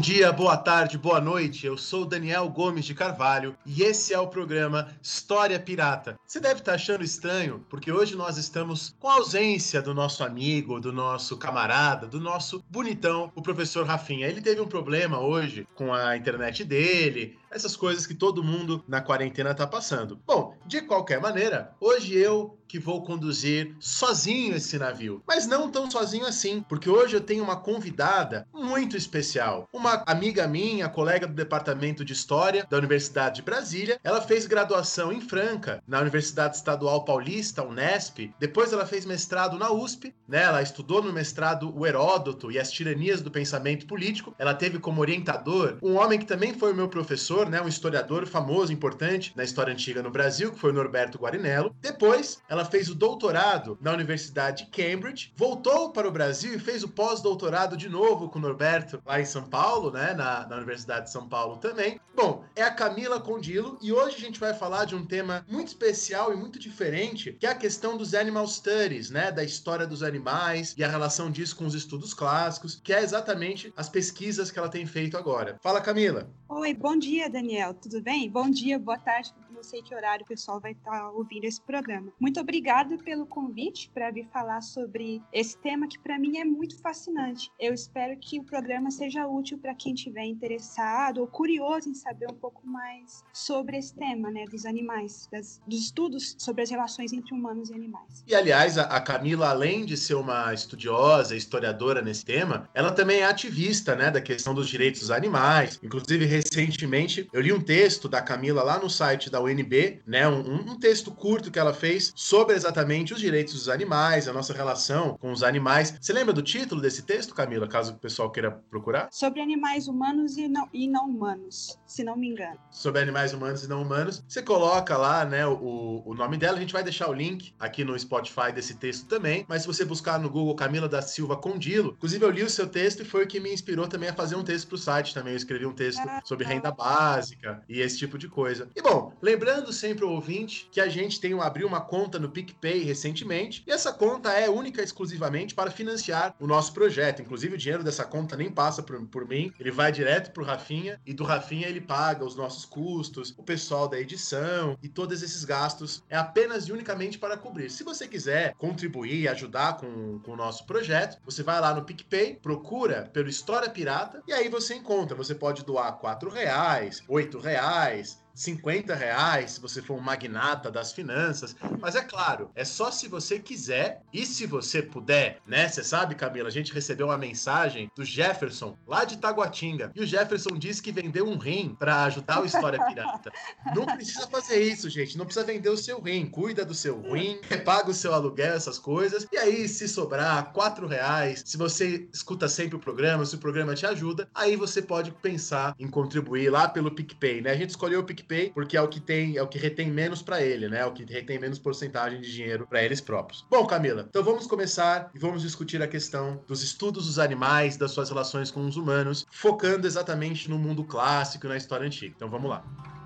Bom dia, boa tarde, boa noite. Eu sou Daniel Gomes de Carvalho e esse é o programa História Pirata. Você deve estar achando estranho, porque hoje nós estamos com a ausência do nosso amigo, do nosso camarada, do nosso bonitão, o professor Rafinha. Ele teve um problema hoje com a internet dele, essas coisas que todo mundo na quarentena tá passando. Bom, de qualquer maneira, hoje eu que vou conduzir sozinho esse navio, mas não tão sozinho assim, porque hoje eu tenho uma convidada muito especial, uma amiga minha, colega do departamento de História da Universidade de Brasília. Ela fez graduação em Franca, na Universidade Estadual Paulista, Unesp. Depois ela fez mestrado na USP, né? Ela estudou no mestrado o Heródoto e as tiranias do pensamento político. Ela teve como orientador um homem que também foi o meu professor, né? Um historiador famoso, importante na história antiga no Brasil, que foi o Norberto Guarinello. Depois, ela fez o doutorado na Universidade de Cambridge, voltou para o Brasil e fez o pós-doutorado de novo com o Norberto lá em São Paulo, né? Na, na Universidade de São Paulo também. Bom, é a Camila Condilo e hoje a gente vai falar de um tema muito especial e muito diferente, que é a questão dos animal studies, né? Da história dos animais e a relação disso com os estudos clássicos, que é exatamente as pesquisas que ela tem feito agora. Fala, Camila. Oi, bom dia, Daniel. Tudo bem? Bom dia, boa tarde. Não sei que horário o pessoal vai estar ouvindo esse programa. Muito obrigada pelo convite para vir falar sobre esse tema que para mim é muito fascinante. Eu espero que o programa seja útil para quem estiver interessado ou curioso em saber um pouco mais sobre esse tema, né, dos animais, das, dos estudos sobre as relações entre humanos e animais. E aliás, a Camila, além de ser uma estudiosa, historiadora nesse tema, ela também é ativista, né, da questão dos direitos dos animais. Inclusive, recentemente, eu li um texto da Camila lá no site da UNB, né, um, um texto curto que ela fez sobre exatamente os direitos dos animais, a nossa relação com os animais. Você lembra do título desse texto, Camila, caso o pessoal queira procurar? Sobre animais humanos e não, e não humanos, se não me engano. Sobre animais humanos e não humanos. Você coloca lá, né, o, o nome dela. A gente vai deixar o link aqui no Spotify desse texto também. Mas se você buscar no Google Camila da Silva Condilo, inclusive eu li o seu texto e foi o que me inspirou também a fazer um texto pro site também. Eu escrevi um texto Ah, sobre tá. renda básica e esse tipo de coisa. E bom, lembrando sempre o ouvinte que a gente tem abriu uma conta no PicPay recentemente e essa conta é única e exclusivamente para financiar o nosso projeto. Inclusive o dinheiro dessa conta nem passa por, por mim, ele vai direto pro Rafinha e do Rafinha ele paga os nossos custos, o pessoal da edição e todos esses gastos é apenas e unicamente para cobrir. Se você quiser contribuir ajudar com, com o nosso projeto, você vai lá no PicPay, procura pelo História Pirata e aí você encontra. Você pode doar 4 reais, 8 reais, 50 reais, se você for um magnata das finanças. Mas é claro, é só se você quiser e se você puder, né? Você sabe, Camila, a gente recebeu uma mensagem do Jefferson, lá de Taguatinga. E o Jefferson disse que vendeu um rim para ajudar o História Pirata. Não precisa fazer isso, gente. Não precisa vender o seu rim. Cuida do seu rim, paga o seu aluguel, essas coisas. E aí, se sobrar 4 reais, se você escuta sempre o programa, se o programa te ajuda, aí você pode pensar em contribuir lá pelo PicPay, né? A gente escolheu o PicPay porque é o que tem, é o que retém menos para ele, né? É o que retém menos porcentagem de dinheiro para eles próprios. Bom, Camila, então vamos começar e vamos discutir a questão dos estudos dos animais, das suas relações com os humanos, focando exatamente no mundo clássico e na história antiga. Então vamos lá.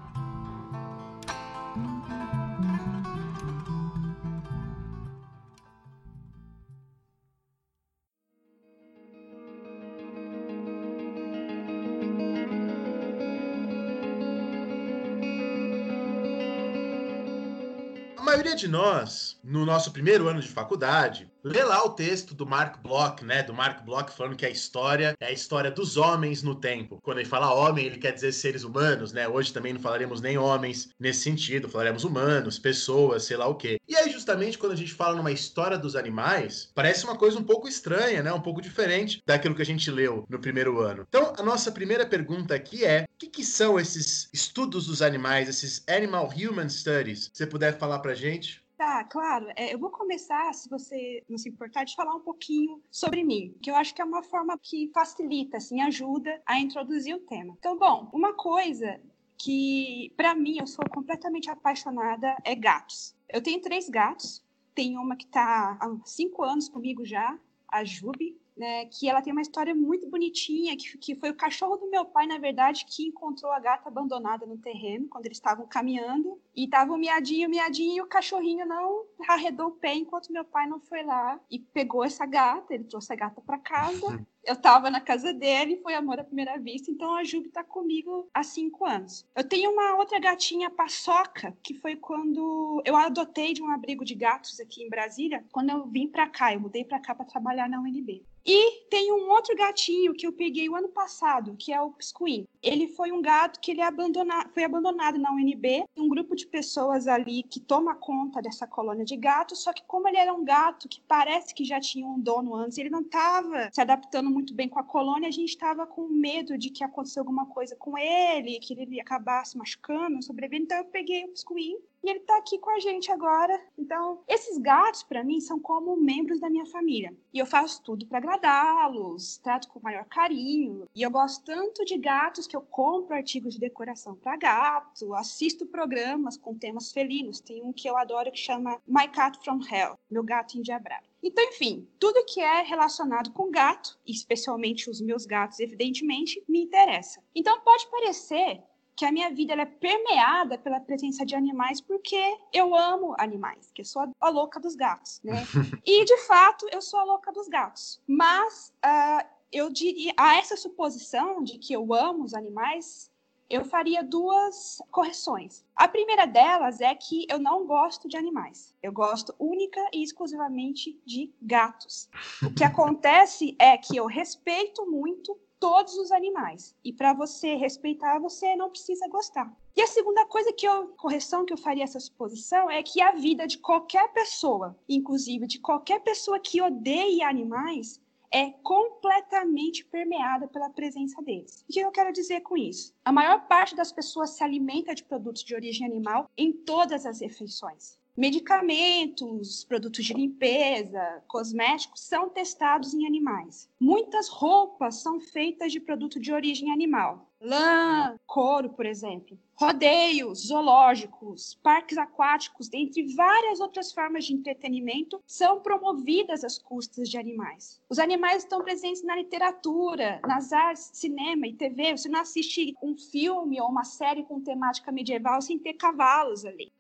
De nós, no nosso primeiro ano de faculdade, lê lá o texto do Mark Bloch, né? Do Mark Bloch falando que a história é a história dos homens no tempo. Quando ele fala homem, ele quer dizer seres humanos, né? Hoje também não falaremos nem homens nesse sentido, falaremos humanos, pessoas, sei lá o quê. E aí, justamente, quando a gente fala numa história dos animais, parece uma coisa um pouco estranha, né? Um pouco diferente daquilo que a gente leu no primeiro ano. Então, a nossa primeira pergunta aqui é: o que, que são esses estudos dos animais, esses Animal Human Studies? Se você puder falar pra gente. Tá, claro. É, eu vou começar, se você não se importar, de falar um pouquinho sobre mim, que eu acho que é uma forma que facilita, assim, ajuda a introduzir o tema. Então, bom, uma coisa que, para mim, eu sou completamente apaixonada é gatos. Eu tenho três gatos. Tem uma que está há cinco anos comigo já, a Jubi, né, que ela tem uma história muito bonitinha, que, que foi o cachorro do meu pai, na verdade, que encontrou a gata abandonada no terreno, quando eles estavam caminhando, e tava miadinho, miadinho, e o cachorrinho não arredou o pé enquanto meu pai não foi lá e pegou essa gata, ele trouxe a gata para casa, eu tava na casa dele, foi amor à primeira vista, então a Jubi tá comigo há cinco anos. Eu tenho uma outra gatinha, paçoca, que foi quando eu adotei de um abrigo de gatos aqui em Brasília, quando eu vim para cá, eu mudei para cá para trabalhar na UNB. E tem um outro gatinho que eu peguei o ano passado, que é o Piscuim. Ele foi um gato que ele abandona... foi abandonado na UNB, um grupo de pessoas ali que toma conta dessa colônia de gatos, só que como ele era um gato que parece que já tinha um dono antes, ele não estava se adaptando muito bem com a colônia, a gente estava com medo de que acontecesse alguma coisa com ele, que ele acabasse machucando, sobrevivendo, então eu peguei o Piscuim e ele está aqui com a gente agora. Então, esses gatos, para mim, são como membros da minha família. E eu faço tudo para agradá-los, trato com o maior carinho. E eu gosto tanto de gatos que eu compro artigos de decoração para gato, assisto programas com temas felinos. Tem um que eu adoro que chama My Cat from Hell Meu Gato Endiabrado. Então, enfim, tudo que é relacionado com gato, especialmente os meus gatos, evidentemente, me interessa. Então, pode parecer que a minha vida é permeada pela presença de animais porque eu amo animais, que eu sou a, louca dos gatos, né? e de fato eu sou a louca dos gatos. Mas uh, eu diria a essa suposição de que eu amo os animais, eu faria duas correções. A primeira delas é que eu não gosto de animais. Eu gosto única e exclusivamente de gatos. O que acontece é que eu respeito muito todos os animais. E para você respeitar, você não precisa gostar. E a segunda coisa que eu, correção que eu faria essa suposição é que a vida de qualquer pessoa, inclusive de qualquer pessoa que odeie animais, é completamente permeada pela presença deles. O que eu quero dizer com isso? A maior parte das pessoas se alimenta de produtos de origem animal em todas as refeições. Medicamentos, produtos de limpeza, cosméticos são testados em animais. Muitas roupas são feitas de produto de origem animal. Lã, couro, por exemplo rodeios, zoológicos, parques aquáticos, dentre várias outras formas de entretenimento, são promovidas às custas de animais. Os animais estão presentes na literatura, nas artes, cinema e TV. Você não assiste um filme ou uma série com temática medieval sem ter cavalos ali.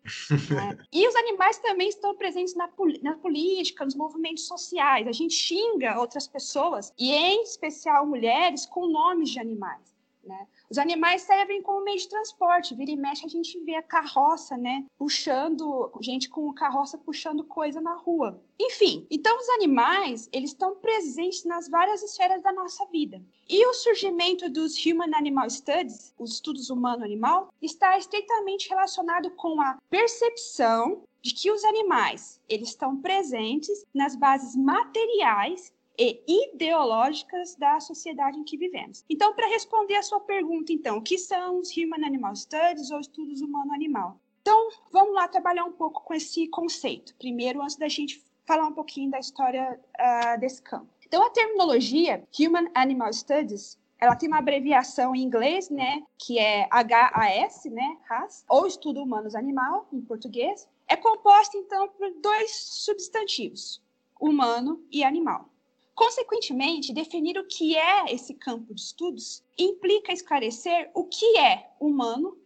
né? E os animais também estão presentes na, na política, nos movimentos sociais. A gente xinga outras pessoas, e em especial mulheres, com nomes de animais. Né? Os animais servem como meio de transporte. Vira e mexe, a gente vê a carroça, né? Puxando, gente com carroça puxando coisa na rua. Enfim, então os animais, eles estão presentes nas várias esferas da nossa vida. E o surgimento dos Human Animal Studies, os estudos humano-animal, está estreitamente relacionado com a percepção de que os animais, eles estão presentes nas bases materiais e ideológicas da sociedade em que vivemos. Então, para responder a sua pergunta, então, o que são os Human Animal Studies ou estudos humano-animal? Então, vamos lá trabalhar um pouco com esse conceito. Primeiro, antes da gente falar um pouquinho da história uh, desse campo. Então, a terminologia Human Animal Studies ela tem uma abreviação em inglês, né, que é HAS, né, RAS, ou Estudo Humanos Animal, em português. É composta, então, por dois substantivos, humano e animal. Consequentemente, definir o que é esse campo de estudos implica esclarecer o que é humano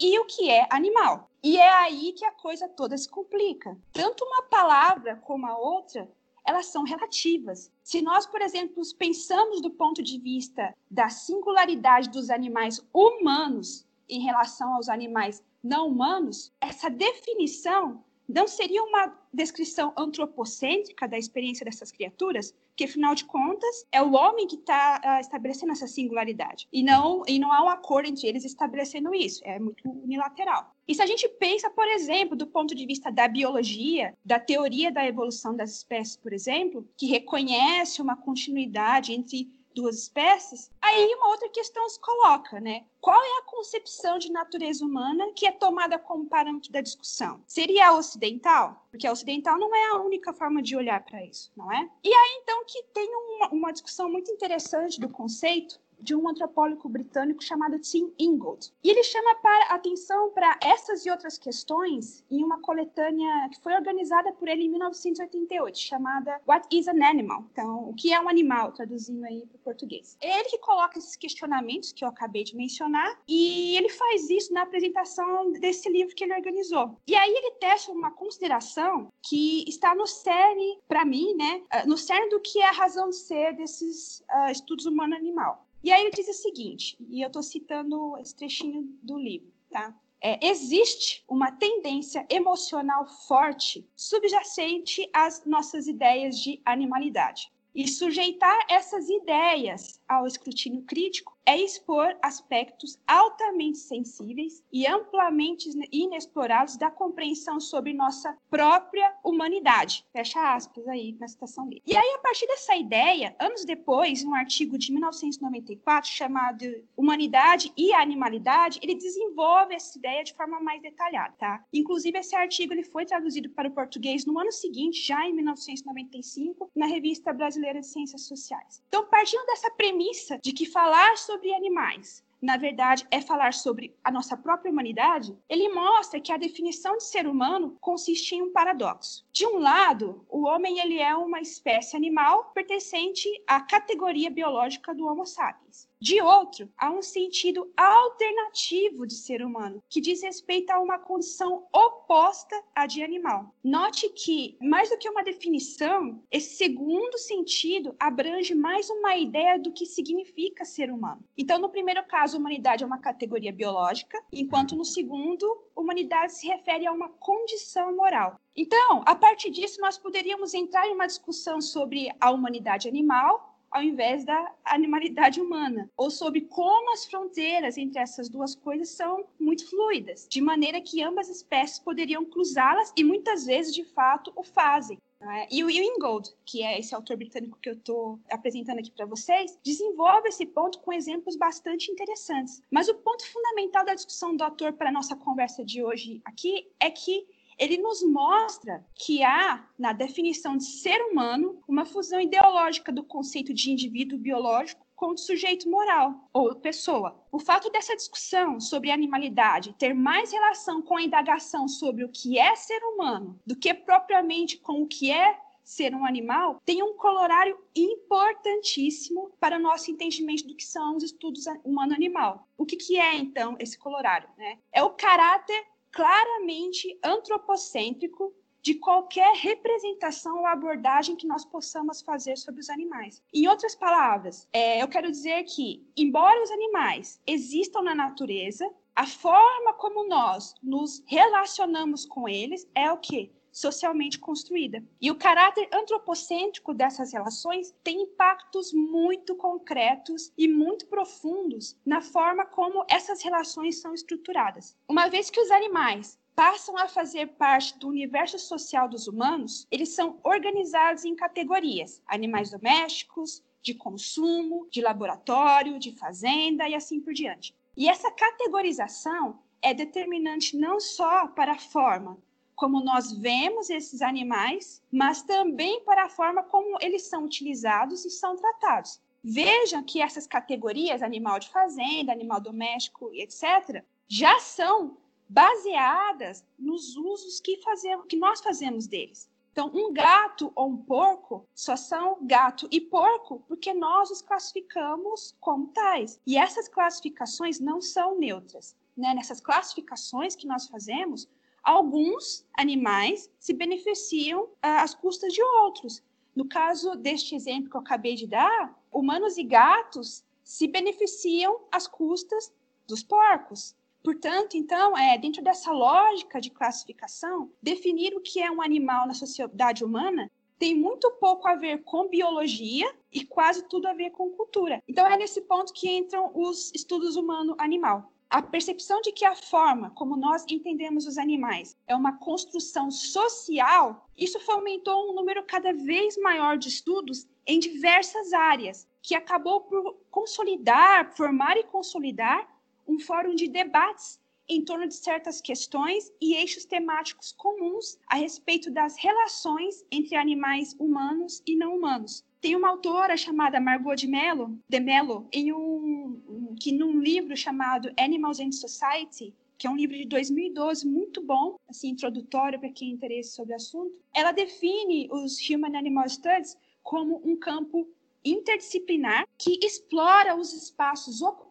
e o que é animal. E é aí que a coisa toda se complica. Tanto uma palavra como a outra, elas são relativas. Se nós, por exemplo, pensamos do ponto de vista da singularidade dos animais humanos em relação aos animais não humanos, essa definição não seria uma descrição antropocêntrica da experiência dessas criaturas? Que, afinal de contas, é o homem que está uh, ah, estabelecendo essa singularidade. E não, e não há um acordo entre eles estabelecendo isso. É muito unilateral. E se a gente pensa, por exemplo, do ponto de vista da biologia, da teoria da evolução das espécies, por exemplo, que reconhece uma continuidade entre duas espécies, aí uma outra questão se coloca, né? Qual é a concepção de natureza humana que é tomada como parâmetro da discussão? Seria a ocidental? Porque a ocidental não é a única forma de olhar para isso, não é? E aí então que tem uma, uma discussão muito interessante do conceito de um antropólogo britânico chamado Tim Ingold. E ele chama para atenção para essas e outras questões em uma coletânea que foi organizada por ele em 1988, chamada What is an Animal? Então, o que é um animal, traduzindo aí para o português. É ele que coloca esses questionamentos que eu acabei de mencionar e ele faz isso na apresentação desse livro que ele organizou. E aí ele testa uma consideração que está no cerne, para mim, né, no cerne do que é a razão de ser desses uh, estudos humano-animal. E aí ele diz o seguinte, e eu estou citando esse trechinho do livro, tá? É, existe uma tendência emocional forte subjacente às nossas ideias de animalidade. E sujeitar essas ideias ao escrutínio crítico é expor aspectos altamente sensíveis e amplamente inexplorados da compreensão sobre nossa própria humanidade. Fecha aspas aí na citação dele. E aí, a partir dessa ideia, anos depois, um artigo de 1994 chamado Humanidade e Animalidade, ele desenvolve essa ideia de forma mais detalhada, tá? Inclusive, esse artigo ele foi traduzido para o português no ano seguinte, já em 1995, na Revista Brasileira de Ciências Sociais. Então, partindo dessa premissa de que falar sobre sobre animais, na verdade, é falar sobre a nossa própria humanidade, ele mostra que a definição de ser humano consiste em um paradoxo. De um lado, o homem ele é uma espécie animal pertencente à categoria biológica do Homo sapiens. De outro, há um sentido alternativo de ser humano, que diz respeito a uma condição oposta à de animal. Note que, mais do que uma definição, esse segundo sentido abrange mais uma ideia do que significa ser humano. Então, no primeiro caso, humanidade é uma categoria biológica, enquanto no segundo, humanidade se refere a uma condição moral. Então, a partir disso, nós poderíamos entrar em uma discussão sobre a humanidade animal ao invés da animalidade humana, ou sobre como as fronteiras entre essas duas coisas são muito fluidas, de maneira que ambas espécies poderiam cruzá-las e muitas vezes, de fato, o fazem. É? E o Ingold, que é esse autor britânico que eu estou apresentando aqui para vocês, desenvolve esse ponto com exemplos bastante interessantes. Mas o ponto fundamental da discussão do autor para a nossa conversa de hoje aqui é que ele nos mostra que há, na definição de ser humano, uma fusão ideológica do conceito de indivíduo biológico com o sujeito moral ou pessoa. O fato dessa discussão sobre animalidade ter mais relação com a indagação sobre o que é ser humano do que propriamente com o que é ser um animal, tem um colorário importantíssimo para o nosso entendimento do que são os estudos humano-animal. O que, que é, então, esse colorário? Né? É o caráter claramente antropocêntrico de qualquer representação ou abordagem que nós possamos fazer sobre os animais. Em outras palavras, é, eu quero dizer que, embora os animais existam na natureza, a forma como nós nos relacionamos com eles é o que? Socialmente construída. E o caráter antropocêntrico dessas relações tem impactos muito concretos e muito profundos na forma como essas relações são estruturadas. Uma vez que os animais passam a fazer parte do universo social dos humanos, eles são organizados em categorias: animais domésticos, de consumo, de laboratório, de fazenda e assim por diante. E essa categorização é determinante não só para a forma, como nós vemos esses animais, mas também para a forma como eles são utilizados e são tratados. Vejam que essas categorias, animal de fazenda, animal doméstico, etc., já são baseadas nos usos que, fazemos, que nós fazemos deles. Então, um gato ou um porco só são gato e porco porque nós os classificamos como tais. E essas classificações não são neutras. Né? Nessas classificações que nós fazemos, alguns animais se beneficiam ah, às custas de outros. No caso deste exemplo que eu acabei de dar, humanos e gatos se beneficiam às custas dos porcos. Portanto, então, é, dentro dessa lógica de classificação, definir o que é um animal na sociedade humana tem muito pouco a ver com biologia e quase tudo a ver com cultura. Então, é nesse ponto que entram os estudos humano-animal. A percepção de que a forma como nós entendemos os animais é uma construção social, isso fomentou um número cada vez maior de estudos em diversas áreas, que acabou por consolidar, formar e consolidar um fórum de debates em torno de certas questões e eixos temáticos comuns a respeito das relações entre animais humanos e não humanos. Tem uma autora chamada Margot de Mello, de Mello em um, que num livro chamado Animals and Society, que é um livro de 2012 muito bom, assim, introdutório para quem tem interesse sobre o assunto, ela define os Human Animal Studies como um campo interdisciplinar que explora os espaços ocupados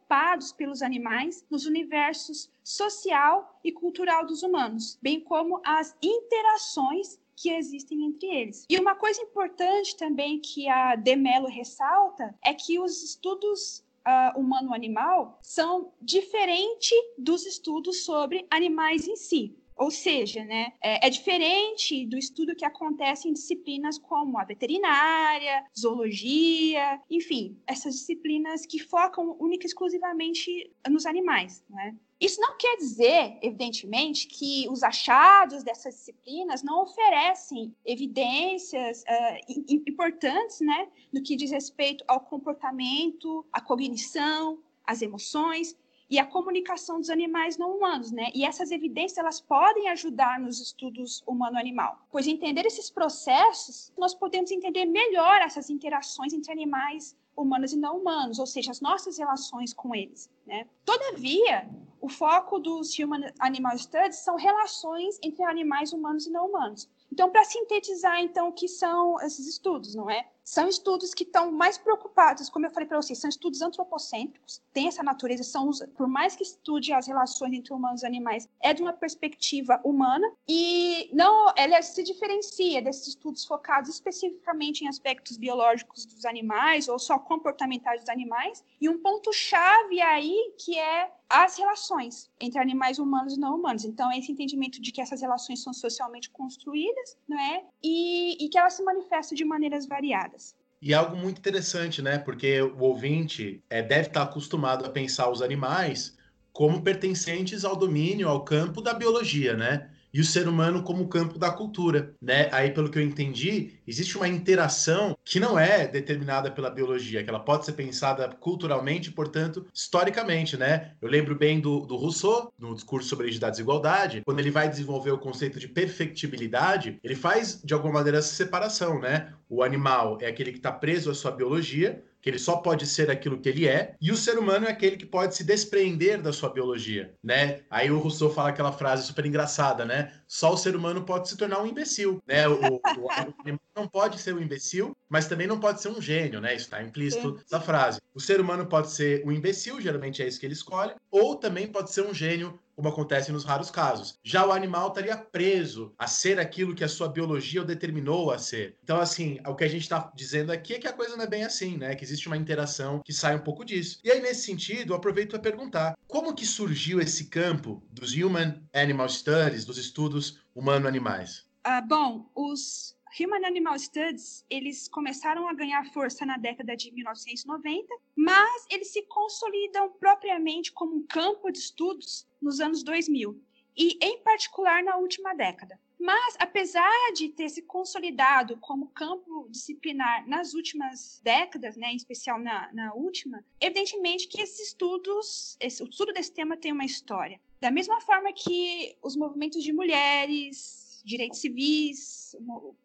pelos animais nos universos social e cultural dos humanos, bem como as interações que existem entre eles. E uma coisa importante também que a Demelo ressalta é que os estudos uh, humano-animal são diferentes dos estudos sobre animais em si. Ou seja, né, é, é, diferente do estudo que acontece em disciplinas como a veterinária, zoologia, enfim, essas disciplinas que focam única e exclusivamente nos animais. Né? Isso não quer dizer, evidentemente, que os achados dessas disciplinas não oferecem evidências uh, importantes né, no que diz respeito ao comportamento, à cognição, às emoções e a comunicação dos animais não humanos, né? E essas evidências elas podem ajudar nos estudos humano-animal, pois entender esses processos nós podemos entender melhor essas interações entre animais humanos e não humanos, ou seja, as nossas relações com eles, né? Todavia, o foco dos Human Animal Studies são relações entre animais humanos e não humanos. Então, para sintetizar, então, o que são esses estudos, não é? São estudos que estão mais preocupados, como eu falei para vocês, são estudos antropocêntricos, tem essa natureza, são por mais que estude as relações entre humanos e animais, é de uma perspectiva humana e não, ela se diferencia desses estudos focados especificamente em aspectos biológicos dos animais ou só comportamentais dos animais. E um ponto chave aí que é as relações entre animais humanos e não humanos. Então, esse entendimento de que essas relações são socialmente construídas, não é? E, e que elas se manifestam de maneiras variadas. E algo muito interessante, né? Porque o ouvinte é, deve estar acostumado a pensar os animais como pertencentes ao domínio, ao campo da biologia, né? E o ser humano como campo da cultura, né? Aí, pelo que eu entendi, existe uma interação que não é determinada pela biologia, que ela pode ser pensada culturalmente, portanto, historicamente, né? Eu lembro bem do, do Rousseau, no discurso sobre a desigualdade, quando ele vai desenvolver o conceito de perfectibilidade, ele faz, de alguma maneira, essa separação, né? O animal é aquele que está preso à sua biologia, que ele só pode ser aquilo que ele é, e o ser humano é aquele que pode se desprender da sua biologia, né? Aí o Rousseau fala aquela frase super engraçada, né? Só o ser humano pode se tornar um imbecil, né? O, o, animal não pode ser um imbecil, mas também não pode ser um gênio, né? Isso está implícito nessa frase. O ser humano pode ser um imbecil, geralmente é isso que ele escolhe, ou também pode ser um gênio como acontece nos raros casos. Já o animal estaria preso a ser aquilo que a sua biologia o determinou a ser. Então, assim, o que a gente está dizendo aqui é que a coisa não é bem assim, né? Que existe uma interação que sai um pouco disso. E aí, nesse sentido, eu aproveito para perguntar: como que surgiu esse campo dos Human Animal Studies, dos estudos humano-animais? Ah, bom, os Human Animal Studies, eles começaram a ganhar força na década de 1990, mas eles se consolidam propriamente como um campo de estudos nos anos 2000, e em particular na última década. Mas, apesar de ter se consolidado como campo disciplinar nas últimas décadas, né, em especial na, na última, evidentemente que esses estudos, esse, o estudo desse tema tem uma história. Da mesma forma que os movimentos de mulheres, direitos civis,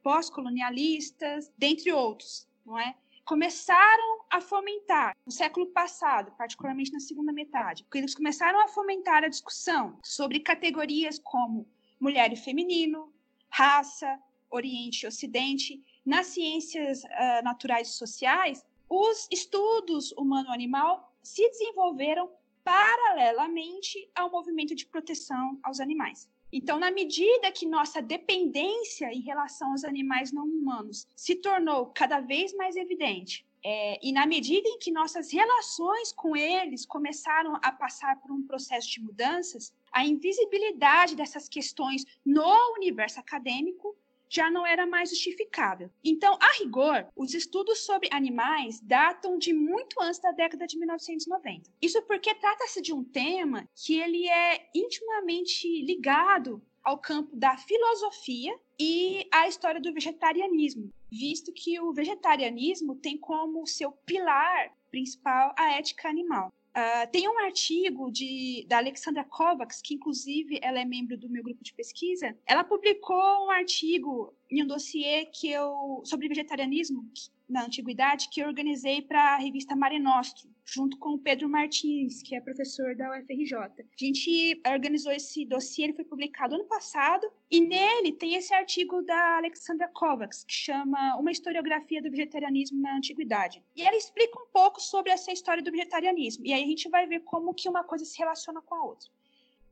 pós-colonialistas, dentre outros, não é? Começaram a fomentar no século passado, particularmente na segunda metade, porque eles começaram a fomentar a discussão sobre categorias como mulher e feminino, raça, Oriente e Ocidente. Nas ciências uh, naturais e sociais, os estudos humano-animal se desenvolveram paralelamente ao movimento de proteção aos animais. Então, na medida que nossa dependência em relação aos animais não humanos se tornou cada vez mais evidente, é, e na medida em que nossas relações com eles começaram a passar por um processo de mudanças, a invisibilidade dessas questões no universo acadêmico já não era mais justificável. Então, a rigor, os estudos sobre animais datam de muito antes da década de 1990. Isso porque trata-se de um tema que ele é intimamente ligado ao campo da filosofia e à história do vegetarianismo, visto que o vegetarianismo tem como seu pilar principal a ética animal. Uh, tem um artigo de, da Alexandra Kovacs, que inclusive ela é membro do meu grupo de pesquisa. Ela publicou um artigo em um dossiê que eu sobre vegetarianismo na antiguidade que eu organizei para a revista Mare Nostrum, junto com o Pedro Martins, que é professor da UFRJ. A gente organizou esse dossiê, ele foi publicado ano passado, e nele tem esse artigo da Alexandra Kovacs, que chama Uma Historiografia do Vegetarianismo na Antiguidade. E ela explica um pouco sobre essa história do vegetarianismo, e aí a gente vai ver como que uma coisa se relaciona com a outra.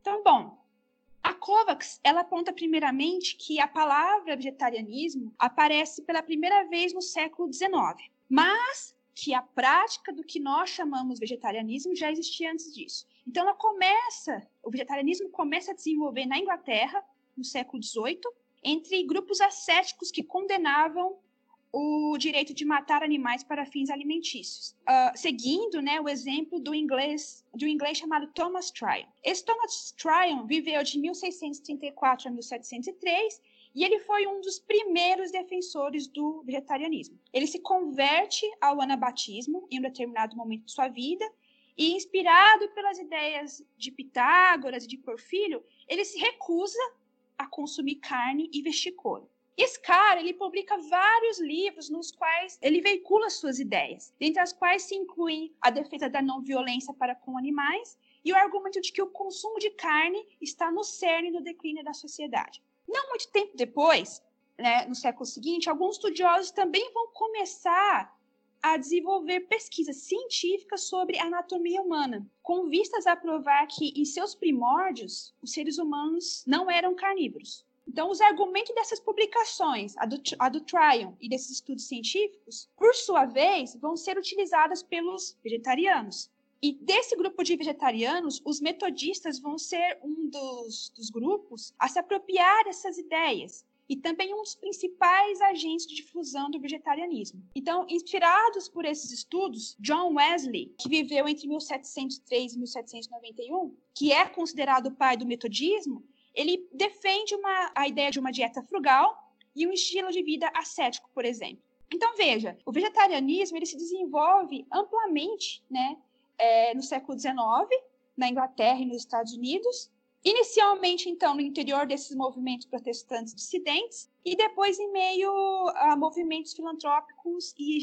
Então, bom, a Kovacs, ela aponta primeiramente que a palavra vegetarianismo aparece pela primeira vez no século XIX, mas que a prática do que nós chamamos vegetarianismo já existia antes disso. Então ela começa, o vegetarianismo começa a desenvolver na Inglaterra no século XVIII entre grupos ascéticos que condenavam o direito de matar animais para fins alimentícios, uh, seguindo né, o exemplo do inglês, um inglês chamado Thomas Tryon. Esse Thomas Tryon viveu de 1634 a 1703 e ele foi um dos primeiros defensores do vegetarianismo. Ele se converte ao anabatismo em um determinado momento de sua vida e, inspirado pelas ideias de Pitágoras e de Porfírio, ele se recusa a consumir carne e vestir couro. Esse cara, ele publica vários livros nos quais ele veicula suas ideias, dentre as quais se incluem a defesa da não violência para com animais e o argumento de que o consumo de carne está no cerne do declínio da sociedade. Não muito tempo depois, né, no século seguinte, alguns estudiosos também vão começar a desenvolver pesquisas científicas sobre anatomia humana, com vistas a provar que, em seus primórdios, os seres humanos não eram carnívoros. Então, os argumentos dessas publicações, a do, a do Tryon e desses estudos científicos, por sua vez, vão ser utilizadas pelos vegetarianos. E desse grupo de vegetarianos, os metodistas vão ser um dos, dos grupos a se apropriar dessas ideias e também um dos principais agentes de difusão do vegetarianismo. Então, inspirados por esses estudos, John Wesley, que viveu entre 1703 e 1791, que é considerado o pai do metodismo, ele defende uma, a ideia de uma dieta frugal e um estilo de vida ascético, por exemplo. Então, veja, o vegetarianismo ele se desenvolve amplamente né, é, no século XIX, na Inglaterra e nos Estados Unidos, inicialmente, então, no interior desses movimentos protestantes dissidentes, e depois em meio a movimentos filantrópicos e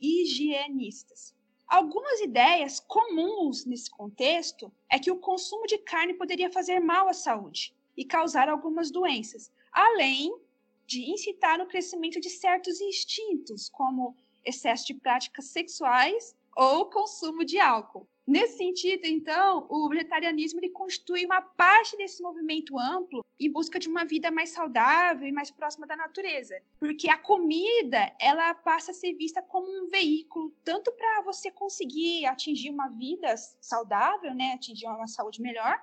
higienistas. Algumas ideias comuns nesse contexto é que o consumo de carne poderia fazer mal à saúde e causar algumas doenças, além de incitar o crescimento de certos instintos, como excesso de práticas sexuais ou consumo de álcool. Nesse sentido, então, o vegetarianismo ele constitui uma parte desse movimento amplo em busca de uma vida mais saudável e mais próxima da natureza, porque a comida ela passa a ser vista como um veículo tanto para você conseguir atingir uma vida saudável, né, atingir uma saúde melhor,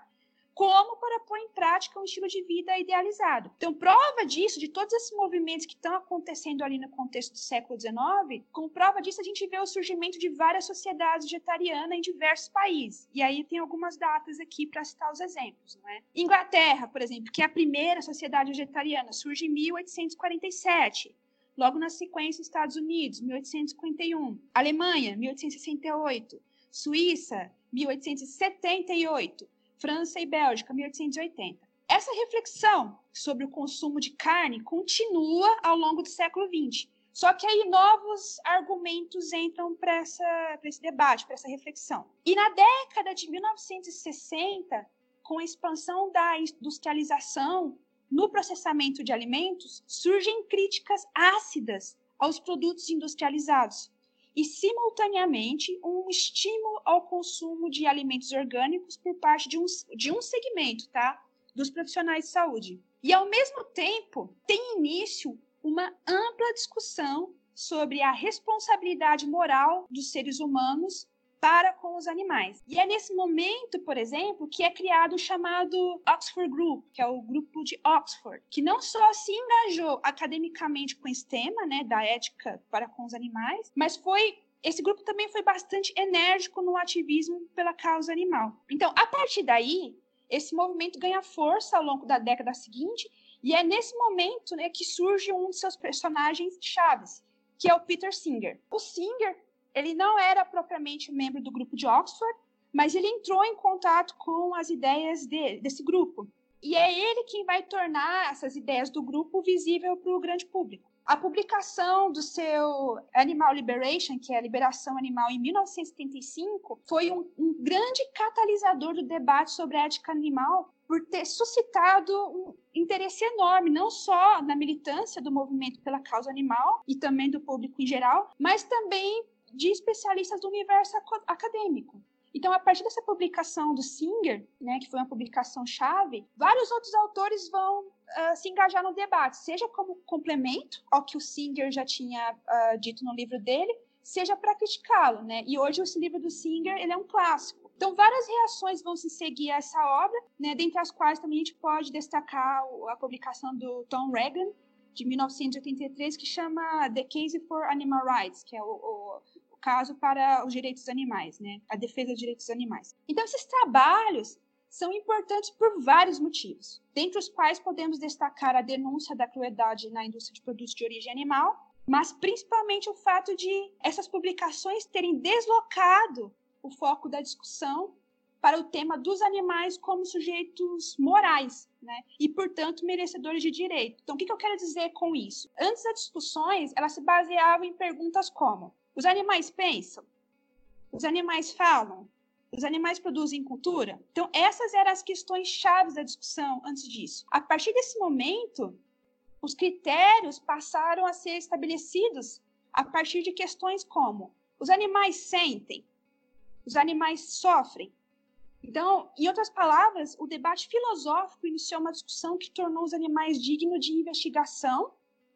como para pôr em prática um estilo de vida idealizado. Então, prova disso, de todos esses movimentos que estão acontecendo ali no contexto do século XIX, como prova disso, a gente vê o surgimento de várias sociedades vegetarianas em diversos países. E aí tem algumas datas aqui para citar os exemplos. Não é? Inglaterra, por exemplo, que é a primeira sociedade vegetariana, surge em 1847. Logo na sequência, Estados Unidos, 1851. Alemanha, 1868. Suíça, 1878. França e Bélgica, 1880. Essa reflexão sobre o consumo de carne continua ao longo do século XX. Só que aí novos argumentos entram para esse debate, para essa reflexão. E na década de 1960, com a expansão da industrialização no processamento de alimentos, surgem críticas ácidas aos produtos industrializados, e, simultaneamente, um estímulo ao consumo de alimentos orgânicos por parte de um, de um segmento, tá? Dos profissionais de saúde. E, ao mesmo tempo, tem início uma ampla discussão sobre a responsabilidade moral dos seres humanos para com os animais. E é nesse momento, por exemplo, que é criado o chamado Oxford Group, que é o grupo de Oxford, que não só se engajou academicamente com esse tema, né, da ética para com os animais, mas foi esse grupo também foi bastante enérgico no ativismo pela causa animal. Então, a partir daí, esse movimento ganha força ao longo da década seguinte, e é nesse momento né, que surge um de seus personagens chaves, que é o Peter Singer. O Singer ele não era propriamente membro do grupo de Oxford, mas ele entrou em contato com as ideias de, desse grupo. E é ele quem vai tornar essas ideias do grupo visível para o grande público. A publicação do seu Animal Liberation, que é a liberação animal, em 1975, foi um, um grande catalisador do debate sobre a ética animal, por ter suscitado um interesse enorme, não só na militância do movimento pela causa animal e também do público em geral, mas também de especialistas do universo acadêmico. Então, a partir dessa publicação do Singer, né, que foi uma publicação chave, vários outros autores vão uh, se engajar no debate, seja como complemento ao que o Singer já tinha uh, dito no livro dele, seja para criticá-lo, né? E hoje esse livro do Singer ele é um clássico. Então, várias reações vão se seguir a essa obra, né, dentre as quais também a gente pode destacar a publicação do Tom Regan, de 1983, que chama The Case for Animal Rights, que é o, o caso para os direitos animais, né? A defesa dos direitos animais. Então, esses trabalhos são importantes por vários motivos, dentre os quais podemos destacar a denúncia da crueldade na indústria de produtos de origem animal, mas principalmente o fato de essas publicações terem deslocado o foco da discussão para o tema dos animais como sujeitos morais, né? E, portanto, merecedores de direito. Então, o que, eu quero dizer com isso? Antes das discussões, elas se baseavam em perguntas como: os animais pensam? Os animais falam? Os animais produzem cultura? Então, essas eram as questões chaves da discussão antes disso. A partir desse momento, os critérios passaram a ser estabelecidos a partir de questões como: os animais sentem? Os animais sofrem? Então, em outras palavras, o debate filosófico iniciou uma discussão que tornou os animais dignos de investigação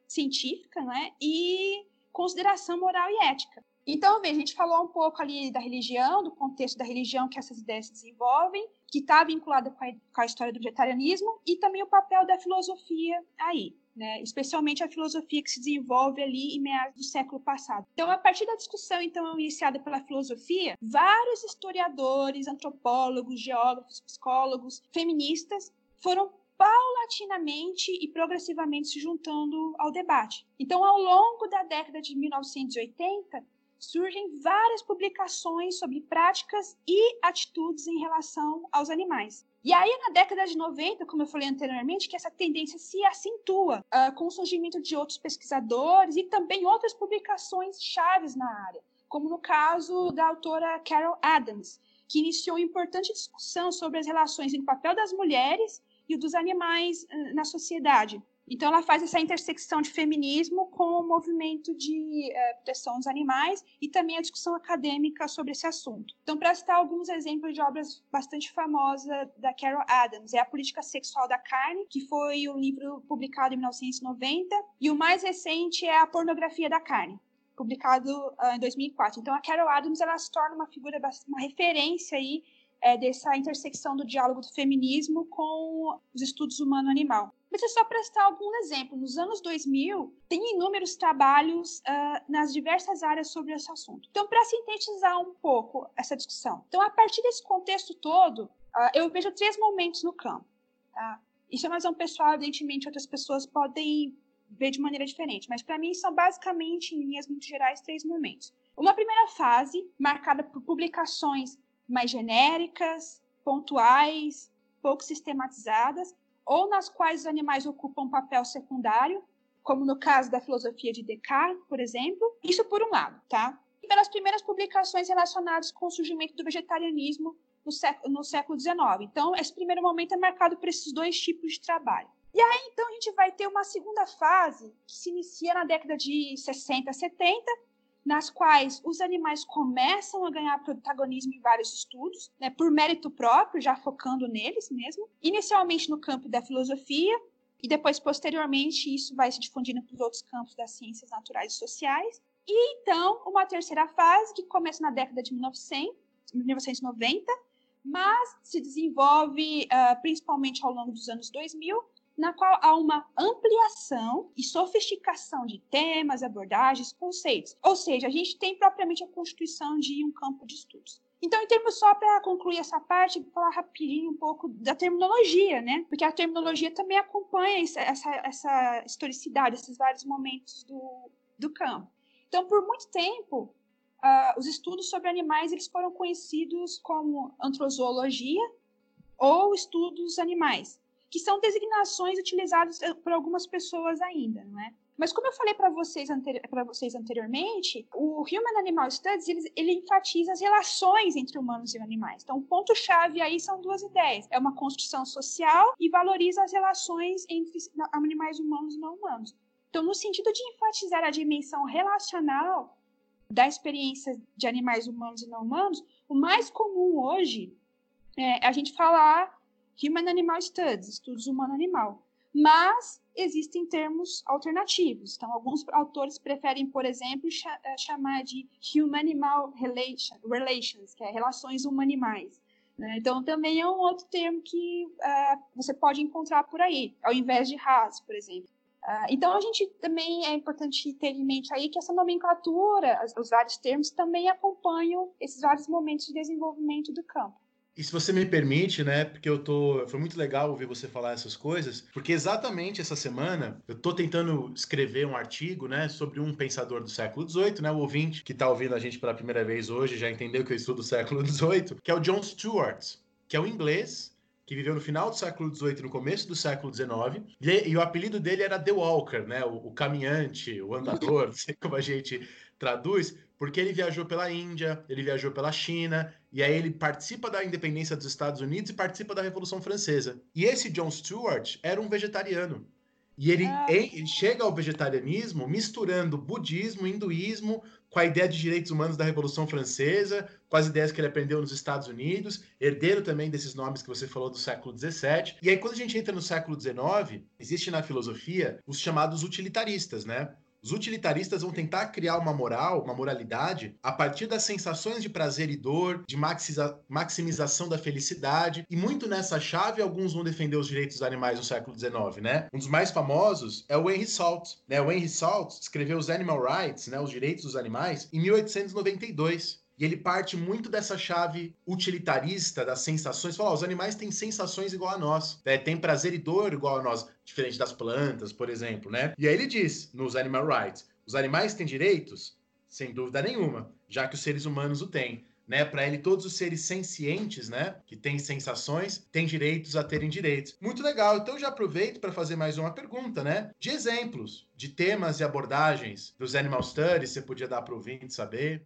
científica né, e consideração moral e ética. Então, veja, a gente falou um pouco ali da religião, do contexto da religião que essas ideias se desenvolvem, que está vinculada com a, com a história do vegetarianismo, e também o papel da filosofia aí. Né, especialmente a filosofia que se desenvolve ali em meados do século passado. Então, a partir da discussão então iniciada pela filosofia, vários historiadores, antropólogos, geógrafos, psicólogos, feministas foram paulatinamente e progressivamente se juntando ao debate. Então, ao longo da década de 1980, surgem várias publicações sobre práticas e atitudes em relação aos animais. E aí, na década de 90, como eu falei anteriormente, que essa tendência se acentua uh, com o surgimento de outros pesquisadores e também outras publicações chaves na área, como no caso da autora Carol Adams, que iniciou importante discussão sobre as relações entre o papel das mulheres e dos animais uh, na sociedade. Então, ela faz essa intersecção de feminismo com o movimento de uh, proteção dos animais e também a discussão acadêmica sobre esse assunto. Então, para citar alguns exemplos de obras bastante famosas da Carol Adams, é A Política Sexual da Carne, que foi um livro publicado em 1990, e o mais recente é A Pornografia da Carne, publicado uh, em 2004. Então, a Carol Adams ela se torna uma figura, uma referência aí é, dessa intersecção do diálogo do feminismo com os estudos humano-animal. Mas é só prestar algum exemplo. Nos anos 2000, tem inúmeros trabalhos uh, nas diversas áreas sobre esse assunto. Então, para sintetizar um pouco essa discussão. Então, a partir desse contexto todo, uh, eu vejo três momentos no campo. Tá? Isso é uma visão pessoal, evidentemente, outras pessoas podem ver de maneira diferente, mas para mim são basicamente, em linhas muito gerais, três momentos. Uma primeira fase, marcada por publicações mais genéricas, pontuais, pouco sistematizadas, ou nas quais os animais ocupam papel secundário, como no caso da filosofia de Descartes, por exemplo. Isso por um lado, tá? E pelas primeiras publicações relacionadas com o surgimento do vegetarianismo no século, no século XIX. Então, esse primeiro momento é marcado por esses dois tipos de trabalho. E aí, então, a gente vai ter uma segunda fase que se inicia na década de 60, 70, nas quais os animais começam a ganhar protagonismo em vários estudos, né, por mérito próprio, já focando neles mesmo, inicialmente no campo da filosofia, e depois, posteriormente, isso vai se difundindo para os outros campos das ciências naturais e sociais. E então, uma terceira fase, que começa na década de 1900, 1990, mas se desenvolve uh, principalmente ao longo dos anos 2000, na qual há uma ampliação e sofisticação de temas, abordagens, conceitos. Ou seja, a gente tem propriamente a constituição de um campo de estudos. Então, em termos só para concluir essa parte, vou falar rapidinho um pouco da terminologia, né? Porque a terminologia também acompanha essa, essa historicidade, esses vários momentos do, do campo. Então, por muito tempo, uh, os estudos sobre animais eles foram conhecidos como antrozoologia ou estudos animais, que são designações utilizadas eh, por algumas pessoas ainda, não é? Mas como eu falei para vocês, anteri vocês anteriormente, o Human Animal Studies ele, ele, enfatiza as relações entre humanos e animais. Então, o ponto-chave aí são duas ideias. É uma construção social e valoriza as relações entre animais humanos e não humanos. Então, no sentido de enfatizar a dimensão relacional da experiência de animais humanos e não humanos, o mais comum hoje é a gente falar Human Animal Studies, estudos humano-animal. Mas existem termos alternativos. Então, alguns autores preferem, por exemplo, eh, chamar de human-animal relations, que é relações humano-animais. Né? Então, também é um outro termo que uh, você pode encontrar por aí, ao invés de raça, por exemplo. Uh, então, a gente também é importante ter em mente aí que essa nomenclatura, os vários termos, também acompanham esses vários momentos de desenvolvimento do campo. E se você me permite, né, porque eu tô, foi muito legal ouvir você falar essas coisas, porque exatamente essa semana eu tô tentando escrever um artigo, né, sobre um pensador do século XVIII, né, o ouvinte que tá ouvindo a gente pela primeira vez hoje já entendeu que eu estudo o século XVIII, que é o John Stuart, que é um inglês que viveu no final do século XVIII no começo do século XIX, e, e, o apelido dele era The Walker, né, o, o caminhante, o andador, não sei como a gente traduz, porque ele viajou pela Índia, ele viajou pela China, e aí ele participa da independência dos Estados Unidos e participa da Revolução Francesa. E esse John Stuart era um vegetariano. E ele, ah. ele chega ao vegetarianismo misturando budismo, hinduísmo, com a ideia de direitos humanos da Revolução Francesa, com as ideias que ele aprendeu nos Estados Unidos, herdeiro também desses nomes que você falou do século XVII. E aí, quando a gente entra no século XIX, existe na filosofia os chamados utilitaristas, né? Os utilitaristas vão tentar criar uma moral, uma moralidade, a partir das sensações de prazer e dor, de maximização da felicidade. E muito nessa chave, alguns vão defender os direitos dos animais no século XIX, né? Um dos mais famosos é o Henry Salt. Né? O Henry Salt escreveu os Animal Rights, né? os direitos dos animais, em 1892. E ele parte muito dessa chave utilitarista das sensações. Fala, os animais têm sensações igual a nós. Né? Tem prazer e dor igual a nós, diferente das plantas, por exemplo, né? E aí ele diz, nos Animal Rights, os animais têm direitos? Sem dúvida nenhuma, já que os seres humanos o têm. Né, para ele, todos os seres sencientes, né, que têm sensações, têm direitos a terem direitos. Muito legal. Então, já aproveito para fazer mais uma pergunta, né, de exemplos, de temas e abordagens dos Animal Studies, você podia dar para o ouvinte saber.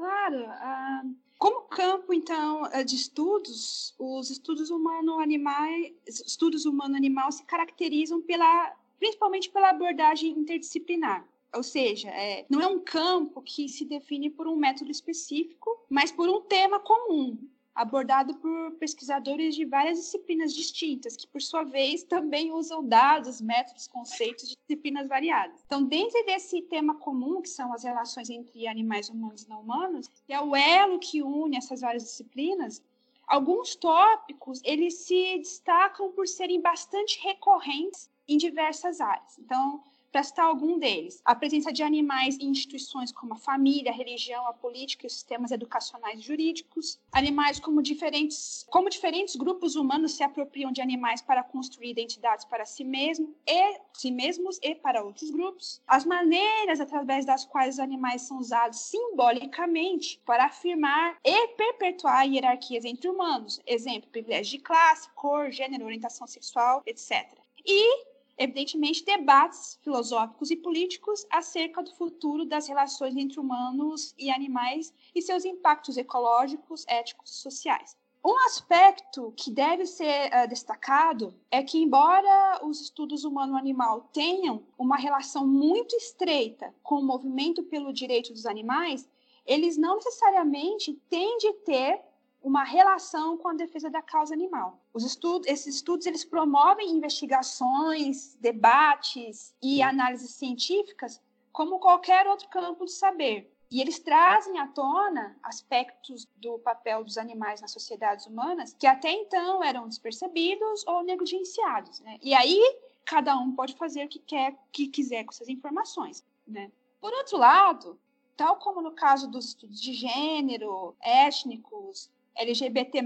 Claro. Uh, como campo, então, eh, de estudos, os estudos humano-animal, estudos humano-animal se caracterizam pela, principalmente pela abordagem interdisciplinar. Ou seja, é, não é um campo que se define por um método específico, mas por um tema comum abordado por pesquisadores de várias disciplinas distintas, que, por sua vez, também usam dados, métodos, conceitos de disciplinas variadas. Então, dentro desse tema comum, que são as relações entre animais humanos e não humanos, que é o elo que une essas várias disciplinas, alguns tópicos eles se destacam por serem bastante recorrentes em diversas áreas. Então, para citar algum deles. A presença de animais em instituições como a família, a religião, a política e os sistemas educacionais e jurídicos. Animais como diferentes, como diferentes grupos humanos se apropriam de animais para construir identidades para si mesmo e si mesmos e para outros grupos. As maneiras através das quais os animais são usados simbolicamente para afirmar e perpetuar hierarquias entre humanos. Exemplo, privilégio de classe, cor, gênero, orientação sexual, etc. E evidentemente, debates filosóficos e políticos acerca do futuro das relações entre humanos e animais e seus impactos ecológicos, éticos e sociais. Um aspecto que deve ser uh, destacado é que, embora os estudos humano-animal tenham uma relação muito estreita com o movimento pelo direito dos animais, eles não necessariamente têm de ter uma relação com a defesa da causa animal. Os estudos, esses estudos eles promovem investigações, debates e análises científicas como qualquer outro campo de saber. E eles trazem à tona aspectos do papel dos animais nas sociedades humanas que até então eram despercebidos ou negligenciados. Né? E aí cada um pode fazer o que quer, que quiser com essas informações. Né? Por outro lado, tal como no caso dos estudos de gênero, étnicos, LGBT+,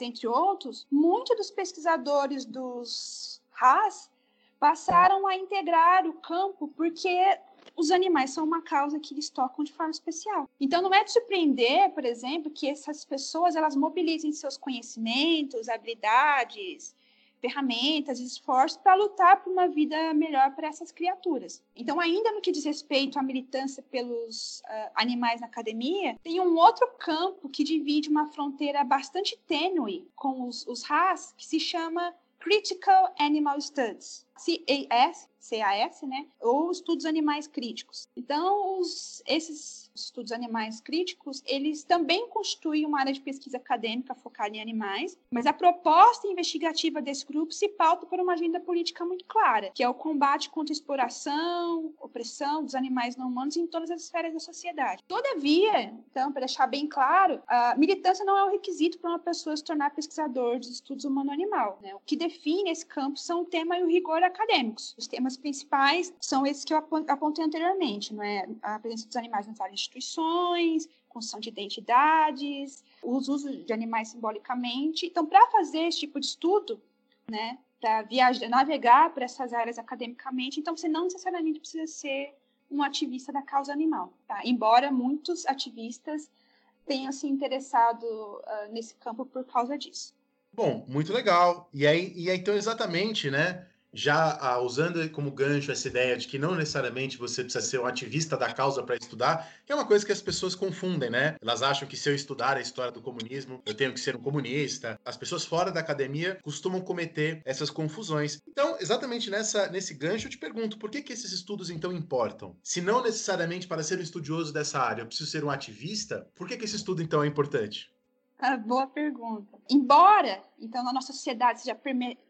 entre outros, muitos dos pesquisadores dos RAS passaram a integrar o campo porque os animais são uma causa que eles tocam de forma especial. Então não é de surpreender, por exemplo, que essas pessoas elas mobilizem seus conhecimentos, habilidades, ferramentas, esforços para lutar por uma vida melhor para essas criaturas. Então, ainda no que diz respeito à militância pelos uh, animais na academia, tem um outro campo que divide uma fronteira bastante tênue com os, os RAS, que se chama Critical Animal Studies, CAS, CAS, né? Ou estudos animais críticos. Então, os, esses estudos animais críticos, eles também constituem uma área de pesquisa acadêmica focada em animais, mas a proposta investigativa desse grupo se pauta por uma agenda política muito clara, que é o combate contra a exploração, opressão dos animais não humanos em todas as esferas da sociedade. Todavia, então, para deixar bem claro, a militância não é um requisito para uma pessoa se tornar pesquisador de estudos humano-animal. Né? O que define esse campo são o tema e o rigor acadêmicos. Os temas principais são esses que eu apontei anteriormente, não é? A presença dos animais nas instituições, construção de identidades, o uso de animais simbolicamente. Então, para fazer esse tipo de estudo, né, para viajar, navegar por essas áreas academicamente, então você não necessariamente precisa ser um ativista da causa animal, tá? Embora muitos ativistas tenham se interessado uh, nesse campo por causa disso. Bom, muito legal. E aí, e aí então exatamente, né? Já ah, usando como gancho essa ideia de que não necessariamente você precisa ser um ativista da causa para estudar, que é uma coisa que as pessoas confundem, né? Elas acham que se eu estudar a história do comunismo, eu tenho que ser um comunista. As pessoas fora da academia costumam cometer essas confusões. Então, exatamente nessa, nesse gancho, eu te pergunto, por que, que esses estudos então importam? Se não necessariamente para ser um estudioso dessa área, eu preciso ser um ativista, por que, que esse estudo então é importante? Ah, boa pergunta. Embora, então, a nossa sociedade seja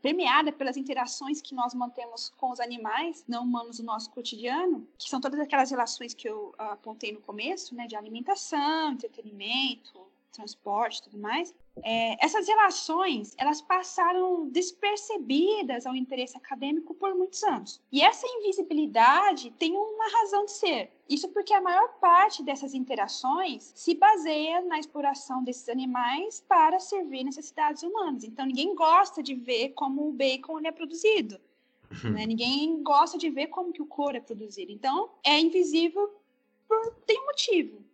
permeada pelas interações que nós mantemos com os animais não humanos no nosso cotidiano, que são todas aquelas relações que eu uh, apontei no começo, né, de alimentação, entretenimento, transporte, tudo mais, é, essas relações elas passaram despercebidas ao interesse acadêmico por muitos anos. E essa invisibilidade tem uma razão de ser. Isso porque a maior parte dessas interações se baseia na exploração desses animais para servir necessidades humanas. Então ninguém gosta de ver como o bacon é produzido. Uhum. Né? Ninguém gosta de ver como que o couro é produzido. Então é invisível por tem um motivo.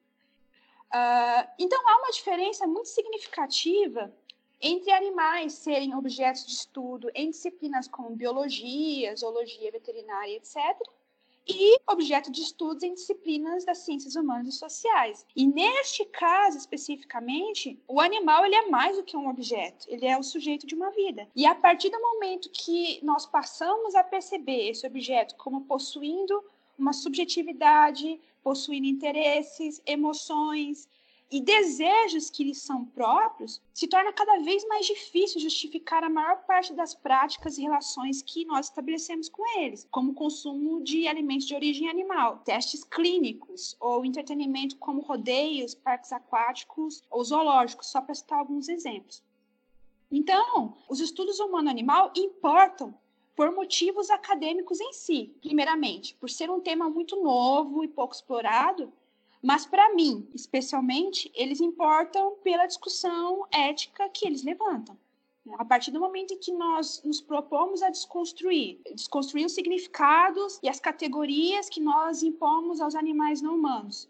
Uh, então, há uma diferença muito significativa entre animais serem objetos de estudo em disciplinas como biologia, zoologia veterinária, etc., e objeto de estudos em disciplinas das ciências humanas e sociais. E neste caso especificamente, o animal ele é mais do que um objeto, ele é o sujeito de uma vida. E a partir do momento que nós passamos a perceber esse objeto como possuindo uma subjetividade, possuindo interesses, emoções e desejos que lhes são próprios, se torna cada vez mais difícil justificar a maior parte das práticas e relações que nós estabelecemos com eles, como consumo de alimentos de origem animal, testes clínicos ou entretenimento como rodeios, parques aquáticos ou zoológicos, só para citar alguns exemplos. Então, os estudos humano-animal importam por motivos acadêmicos em si. Primeiramente, por ser um tema muito novo e pouco explorado, mas para mim, especialmente, eles importam pela discussão ética que eles levantam. A partir do momento em que nós nos propomos a desconstruir, desconstruir os significados e as categorias que nós impomos aos animais não humanos,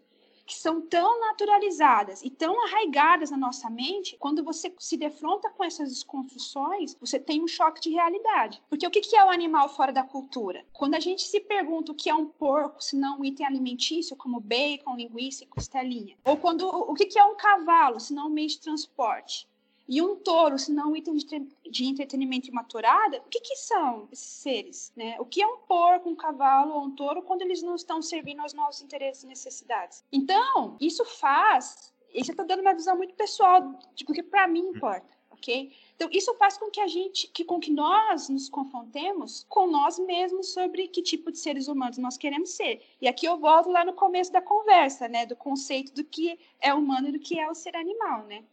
que são tão naturalizadas e tão arraigadas na nossa mente, quando você se defronta com essas desconstruções, você tem um choque de realidade. Porque o que é o animal fora da cultura? Quando a gente se pergunta o que é um porco, se não um item alimentício, como bacon, linguiça e costelinha, ou quando o que é um cavalo, se não um meio de transporte, e um touro, se não um item de, de entretenimento imaturada, o que, que são esses seres? Né? O que é um porco, um cavalo ou um touro quando eles não estão servindo aos nossos interesses e necessidades? Então, isso faz. Isso estou dando uma visão muito pessoal, porque para mim importa, ok? Então, isso faz com que a gente, que com que nós nos confrontemos com nós mesmos sobre que tipo de seres humanos nós queremos ser. E aqui eu volto lá no começo da conversa, né, do conceito do que é humano e do que é o ser animal, né?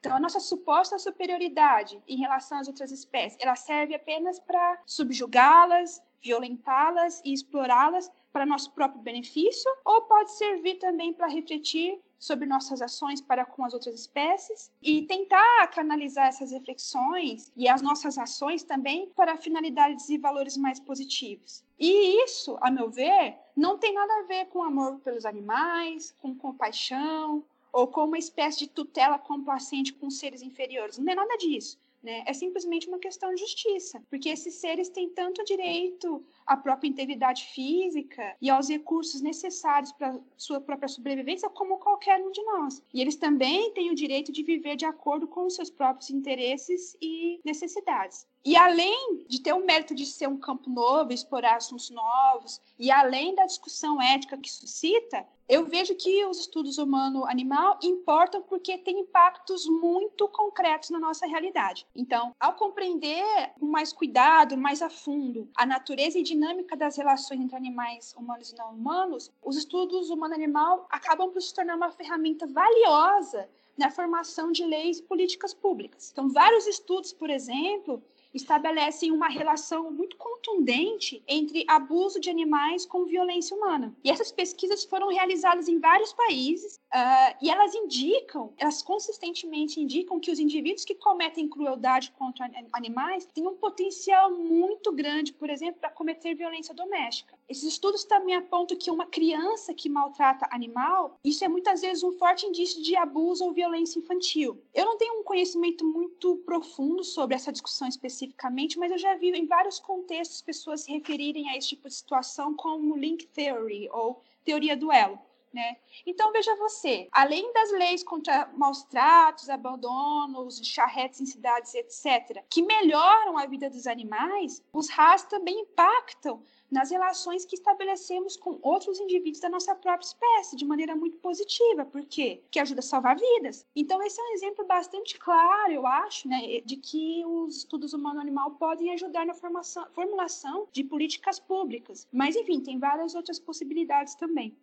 Então, a nossa suposta superioridade em relação às outras espécies, ela serve apenas para subjugá-las, violentá-las e explorá-las para nosso próprio benefício, ou pode servir também para refletir sobre nossas ações para com as outras espécies e tentar canalizar essas reflexões e as nossas ações também para finalidades e valores mais positivos. E isso, a meu ver, não tem nada a ver com amor pelos animais, com compaixão ou com uma espécie de tutela complacente com seres inferiores. Não é nada disso. Né? É simplesmente uma questão de justiça, porque esses seres têm tanto direito à própria integridade física e aos recursos necessários para sua própria sobrevivência, como qualquer um de nós. E eles também têm o direito de viver de acordo com os seus próprios interesses e necessidades. E além de ter o mérito de ser um campo novo, explorar assuntos novos, e além da discussão ética que suscita, eu vejo que os estudos humano-animal importam porque têm impactos muito concretos na nossa realidade. Então, ao compreender com mais cuidado, mais a fundo, a natureza e dinâmica das relações entre animais humanos e não humanos, os estudos humano-animal acabam por se tornar uma ferramenta valiosa na formação de leis e políticas públicas. Então, vários estudos, por exemplo, estabelecem uma relação muito contundente entre abuso de animais com violência humana. E essas pesquisas foram realizadas em vários países uh, e elas indicam, elas consistentemente indicam que os indivíduos que cometem crueldade contra animais têm um potencial muito grande, por exemplo, para cometer violência doméstica. Esses estudos também apontam que uma criança que maltrata animal, isso é muitas vezes um forte indício de abuso ou violência infantil. Eu não tenho um conhecimento muito profundo sobre essa discussão especificamente, mas eu já vi em vários contextos pessoas se referirem a esse tipo de situação como link theory ou teoria do elo. Né? Então veja você, além das leis contra maus tratos, abandonos, charretes em cidades, etc., que melhoram a vida dos animais, os RAS também impactam nas relações que estabelecemos com outros indivíduos da nossa própria espécie, de maneira muito positiva. Por quê? Que ajuda a salvar vidas. Então, esse é um exemplo bastante claro, eu acho, né, de que os estudos humano-animal podem ajudar na formação, formulação de políticas públicas. Mas, enfim, tem várias outras possibilidades também.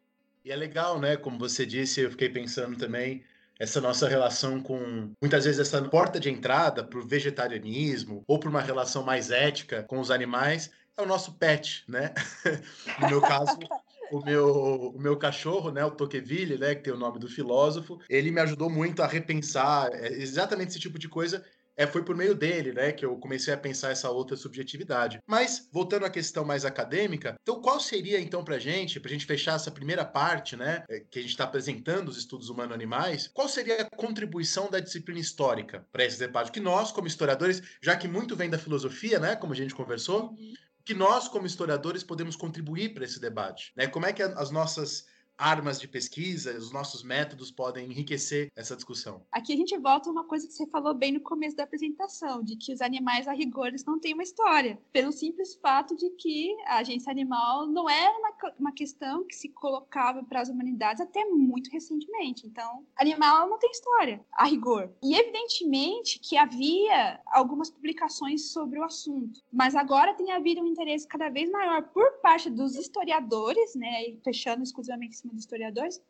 E é legal, né? Como você disse, eu fiquei pensando também essa nossa relação com muitas vezes essa porta de entrada para o vegetarianismo ou para uma relação mais ética com os animais é o nosso pet, né? no meu caso, o meu, o meu cachorro, né, o Tocqueville, né, que tem o nome do filósofo, ele me ajudou muito a repensar é, exatamente esse tipo de coisa é, foi por meio dele, né, que eu comecei a pensar essa outra subjetividade. Mas, voltando à questão mais acadêmica, então qual seria, então, pra gente, pra gente fechar essa primeira parte, né, é, que a gente está apresentando os estudos humano-animais, qual seria a contribuição da disciplina histórica para esse debate? Que nós, como historiadores, já que muito vem da filosofia, né, como a gente conversou, uhum. que nós, como historiadores, podemos contribuir para esse debate, né? Como é que as nossas armas de pesquisa, os nossos métodos podem enriquecer essa discussão. Aqui a gente volta a uma coisa que você falou bem no começo da apresentação, de que os animais a rigor eles não têm uma história, pelo simples fato de que a agência animal não era é uma, uma questão que se colocava para as humanidades até muito recentemente. Então, animal não tem história a rigor. E evidentemente que havia algumas publicações sobre o assunto, mas agora tem havido um interesse cada vez maior por parte dos historiadores, né, fechando exclusivamente dos historiadores,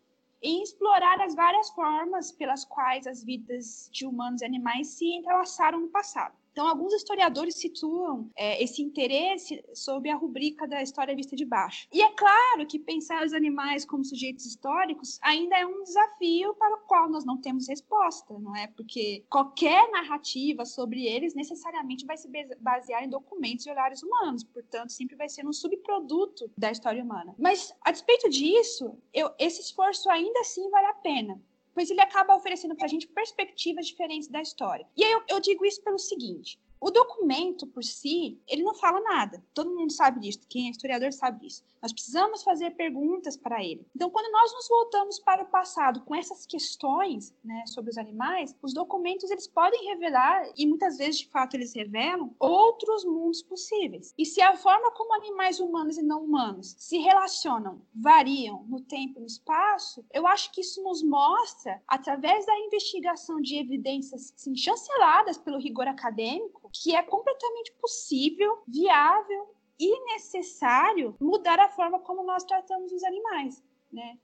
em explorar as várias formas pelas quais as vidas de humanos e animais se entrelaçaram no passado. Então, alguns historiadores situam é, esse interesse sob a rubrica da história vista de baixo. E é claro que pensar os animais como sujeitos históricos ainda é um desafio para o qual nós não temos resposta, não é? Porque qualquer narrativa sobre eles necessariamente vai se basear em documentos e olhares humanos, portanto, sempre vai ser um subproduto da história humana. Mas, a despeito disso, eu, esse esforço ainda assim vale a pena pois ele acaba oferecendo para a gente perspectivas diferentes da história. E aí eu, eu digo isso pelo seguinte: o documento por si, ele não fala nada. Todo mundo sabe disso, quem é historiador sabe disso. Nós precisamos fazer perguntas para ele. Então, quando nós nos voltamos para o passado com essas questões né, sobre os animais, os documentos eles podem revelar, e muitas vezes de fato eles revelam, outros mundos possíveis. E se a forma como animais humanos e não humanos se relacionam variam no tempo e no espaço, eu acho que isso nos mostra, através da investigação de evidências assim, chanceladas pelo rigor acadêmico, que é completamente possível, viável e necessário mudar a forma como nós tratamos os animais, né?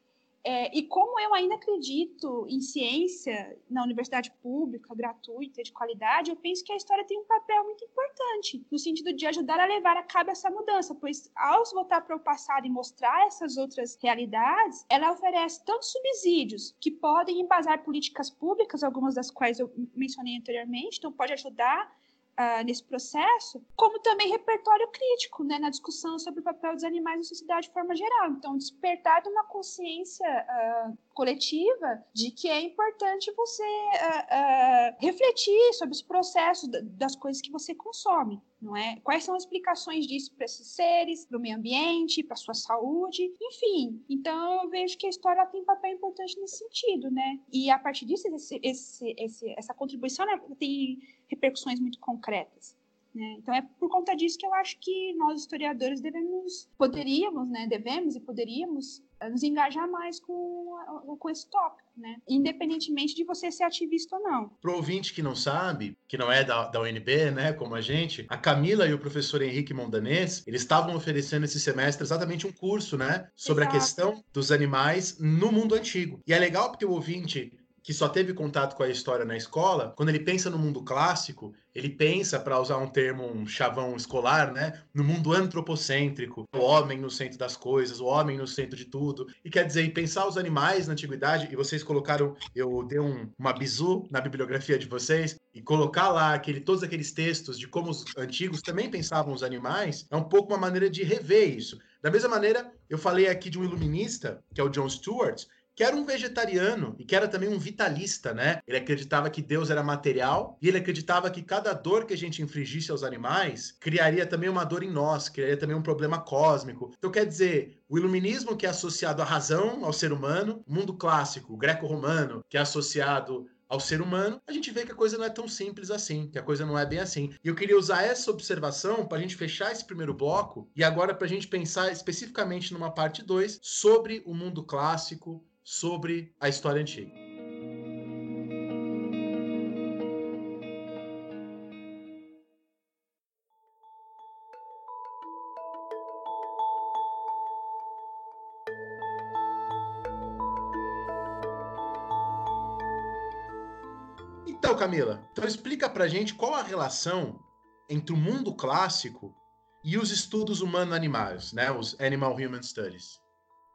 É, e como eu ainda acredito em ciência na universidade pública, gratuita, de qualidade, eu penso que a história tem um papel muito importante no sentido de ajudar a levar a cabo essa mudança, pois ao voltar para o passado e mostrar essas outras realidades, ela oferece tantos subsídios que podem embasar políticas públicas, algumas das quais eu mencionei anteriormente, então pode ajudar uh, nesse processo, como também repertório crítico, né, na discussão sobre o papel dos animais na sociedade de forma geral. Então, despertar de uma consciência uh, coletiva de que é importante você uh, refletir sobre os processos das coisas que você consome, não é? Quais são as explicações disso para esses seres, para o meio ambiente, para a sua saúde, enfim. Então, eu vejo que a história tem papel importante nesse sentido, né? E a partir disso, esse, esse, esse, essa contribuição né, tem repercussões muito concretas. Né? Então é por conta disso que eu acho que nós historiadores devemos, poderíamos, né, devemos e poderíamos eh, nos engajar mais com, com esse tópico, né? Independentemente de você ser ativista ou não. Para o ouvinte que não sabe, que não é da, da UNB, né, como a gente, a Camila e o professor Henrique Mondanês, eles estavam oferecendo esse semestre exatamente um curso, né, sobre Exato. a questão dos animais no mundo antigo. E é legal porque o ouvinte que só teve contato com a história na escola, quando ele pensa no mundo clássico, ele pensa, para usar um termo, um chavão escolar, né, no mundo antropocêntrico, o homem no centro das coisas, o homem no centro de tudo. E quer dizer, pensar os animais na antiguidade, e vocês colocaram, eu dei um, uma bizu na bibliografia de vocês, e colocar lá aquele, todos aqueles textos de como os antigos também pensavam os animais, é um pouco uma maneira de rever isso. Da mesma maneira, eu falei aqui de um iluminista, que é o John Stewart, que era um vegetariano e que era também um vitalista, né? Ele acreditava que Deus era material e ele acreditava que cada dor que a gente infligisse aos animais criaria também uma dor em nós, criaria também um problema cósmico. Então, quer dizer, o iluminismo que é associado à razão, ao ser humano, o mundo clássico, greco-romano, que é associado ao ser humano, a gente vê que a coisa não é tão simples assim, que a coisa não é bem assim. E eu queria usar essa observação para a gente fechar esse primeiro bloco e agora para a gente pensar especificamente numa parte 2 sobre o mundo clássico, sobre a história antiga. Então, Camila, então explica pra gente qual a relação entre o mundo clássico e os estudos humano-animais, né? Os Animal Human Studies.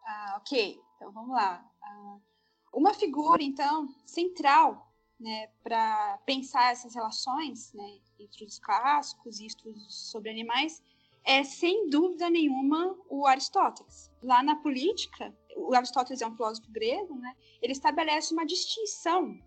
Ah, ok. Então vamos lá. Uma figura, então, central né, para pensar essas relações né, entre os clássicos e estudos sobre animais é, sem dúvida nenhuma, o Aristóteles. Lá na política, o Aristóteles é um filósofo grego, né, ele estabelece uma distinção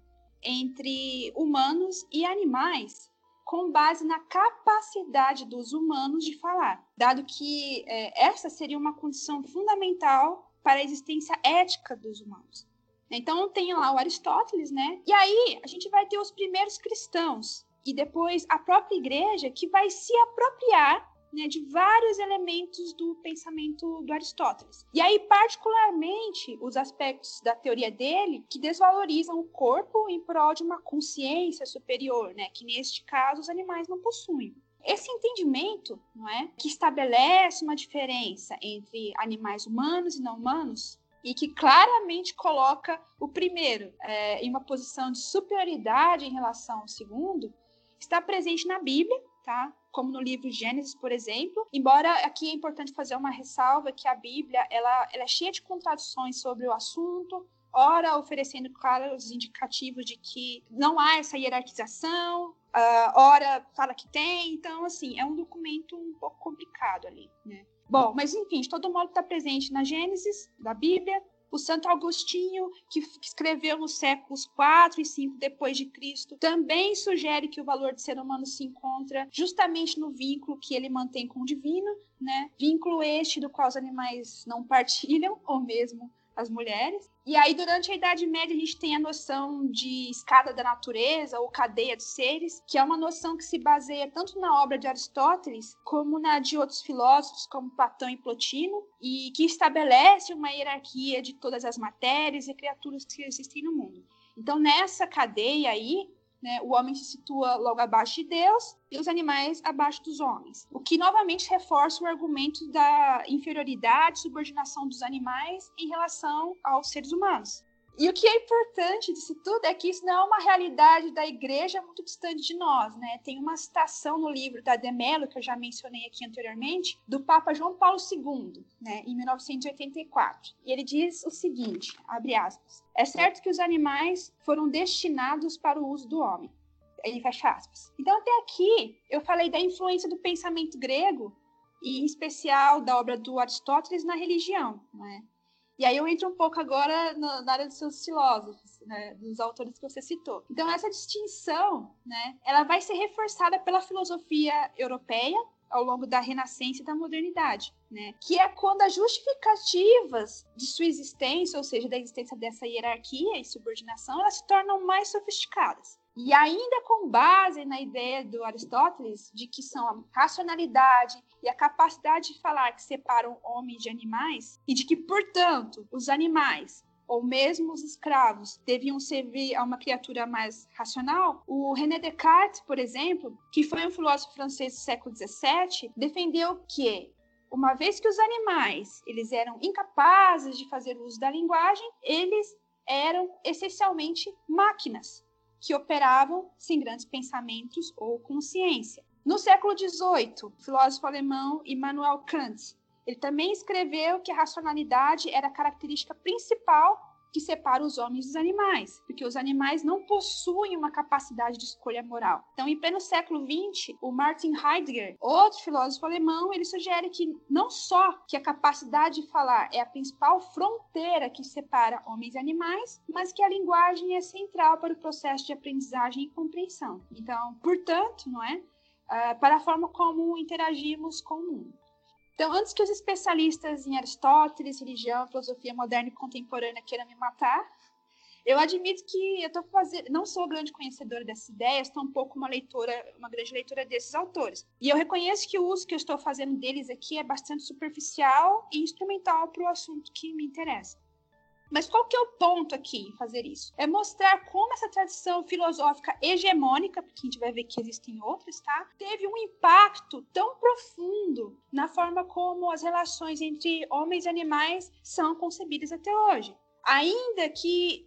entre humanos e animais com base na capacidade dos humanos de falar, dado que é, essa seria uma condição fundamental para a existência ética dos humanos. Então tem lá o Aristóteles, né? E aí a gente vai ter os primeiros cristãos e depois a própria igreja que vai se apropriar né, de vários elementos do pensamento do Aristóteles. E aí, particularmente, os aspectos da teoria dele que desvalorizam o corpo em prol de uma consciência superior, né, que neste caso os animais não possuem. Esse entendimento, não é, que estabelece uma diferença entre animais humanos e não humanos, e que claramente coloca o primeiro é, em uma posição de superioridade em relação ao segundo, está presente na Bíblia, tá? Como no livro Gênesis, por exemplo. Embora aqui é importante fazer uma ressalva que a Bíblia ela, ela é cheia de contradições sobre o assunto, ora oferecendo claros indicativos de que não há essa hierarquização, uh, ora fala que tem. Então, assim, é um documento um pouco complicado ali, né? Bom, mas enfim, de todo modo está presente na Gênesis, da Bíblia, o Santo Agostinho, que escreveu nos séculos 4 e 5 depois de Cristo, também sugere que o valor de ser humano se encontra justamente no vínculo que ele mantém com o divino, né? Vínculo este do qual os animais não partilham, ou mesmo as mulheres. E aí, durante a Idade Média, a gente tem a noção de escada da natureza ou cadeia de seres, que é uma noção que se baseia tanto na obra de Aristóteles como na de outros filósofos, como Platão e Plotino, e que estabelece uma hierarquia de todas as matérias e criaturas que existem no mundo. Então, nessa cadeia aí, né, o homem se situa logo abaixo de Deus e os animais abaixo dos homens. O que novamente reforça o argumento da inferioridade, subordinação dos animais em relação aos seres humanos. E o que é importante disso tudo é que isso não é uma realidade da igreja muito distante de nós, né? Tem uma citação no livro da Demelo, que eu já mencionei aqui anteriormente, do Papa João Paulo II, né, em 1984. E ele diz o seguinte, abre aspas, é certo que os animais foram destinados para o uso do homem. Ele fecha aspas. Então, até aqui, eu falei da influência do pensamento grego, e em especial da obra do Aristóteles na religião, né? E aí eu entro um pouco agora na, na área dos seus filósofos, né, dos autores que você citou. Então essa distinção, né, ela vai ser reforçada pela filosofia europeia ao longo da Renascença e da modernidade, né? Que é quando as justificativas de sua existência, ou seja, da existência dessa hierarquia e subordinação, elas se tornam mais sofisticadas. E ainda com base na ideia do Aristóteles de que são a racionalidade e a capacidade de falar que separam homens de animais, e de que, portanto, os animais ou mesmo os escravos deviam servir a uma criatura mais racional, o René Descartes, por exemplo, que foi um filósofo francês do século XVII, defendeu que uma vez que os animais eles eram incapazes de fazer uso da linguagem, eles eram essencialmente máquinas que operavam sem grandes pensamentos ou consciência. No século XVIII, o filósofo alemão Immanuel Kant, ele também escreveu que a racionalidade era a característica principal que separa os homens dos animais, porque os animais não possuem uma capacidade de escolha moral. Então, em pleno século XX, o Martin Heidegger, outro filósofo alemão, ele sugere que não só que a capacidade de falar é a principal fronteira que separa homens e animais, mas que a linguagem é central para o processo de aprendizagem e compreensão. Então, portanto, não é? Uh, para a forma como interagimos com o mundo. Então, antes que os especialistas em Aristóteles, religião, filosofia moderna e contemporânea queiram me matar, eu admito que eu estou fazendo, não sou grande conhecedora dessas ideias, estou um pouco uma leitora, uma grande leitora desses autores. E eu reconheço que o uso que eu estou fazendo deles aqui é bastante superficial e instrumental para o assunto que me interessa. Mas qual que é o ponto aqui em fazer isso? É mostrar como essa tradição filosófica hegemônica, porque a gente vai ver que existem outras, tá? Teve um impacto tão profundo na forma como as relações entre homens e animais são concebidas até hoje. Ainda que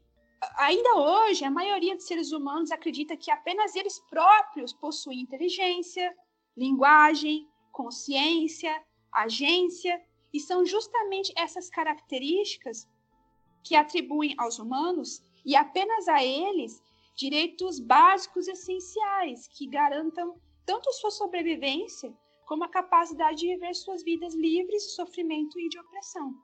ainda hoje a maioria dos seres humanos acredita que apenas eles próprios possuem inteligência, linguagem, consciência, agência, e são justamente essas características que atribuem aos humanos e apenas a eles direitos básicos essenciais que garantam tanto sua sobrevivência como a capacidade de viver suas vidas livres de sofrimento e de opressão.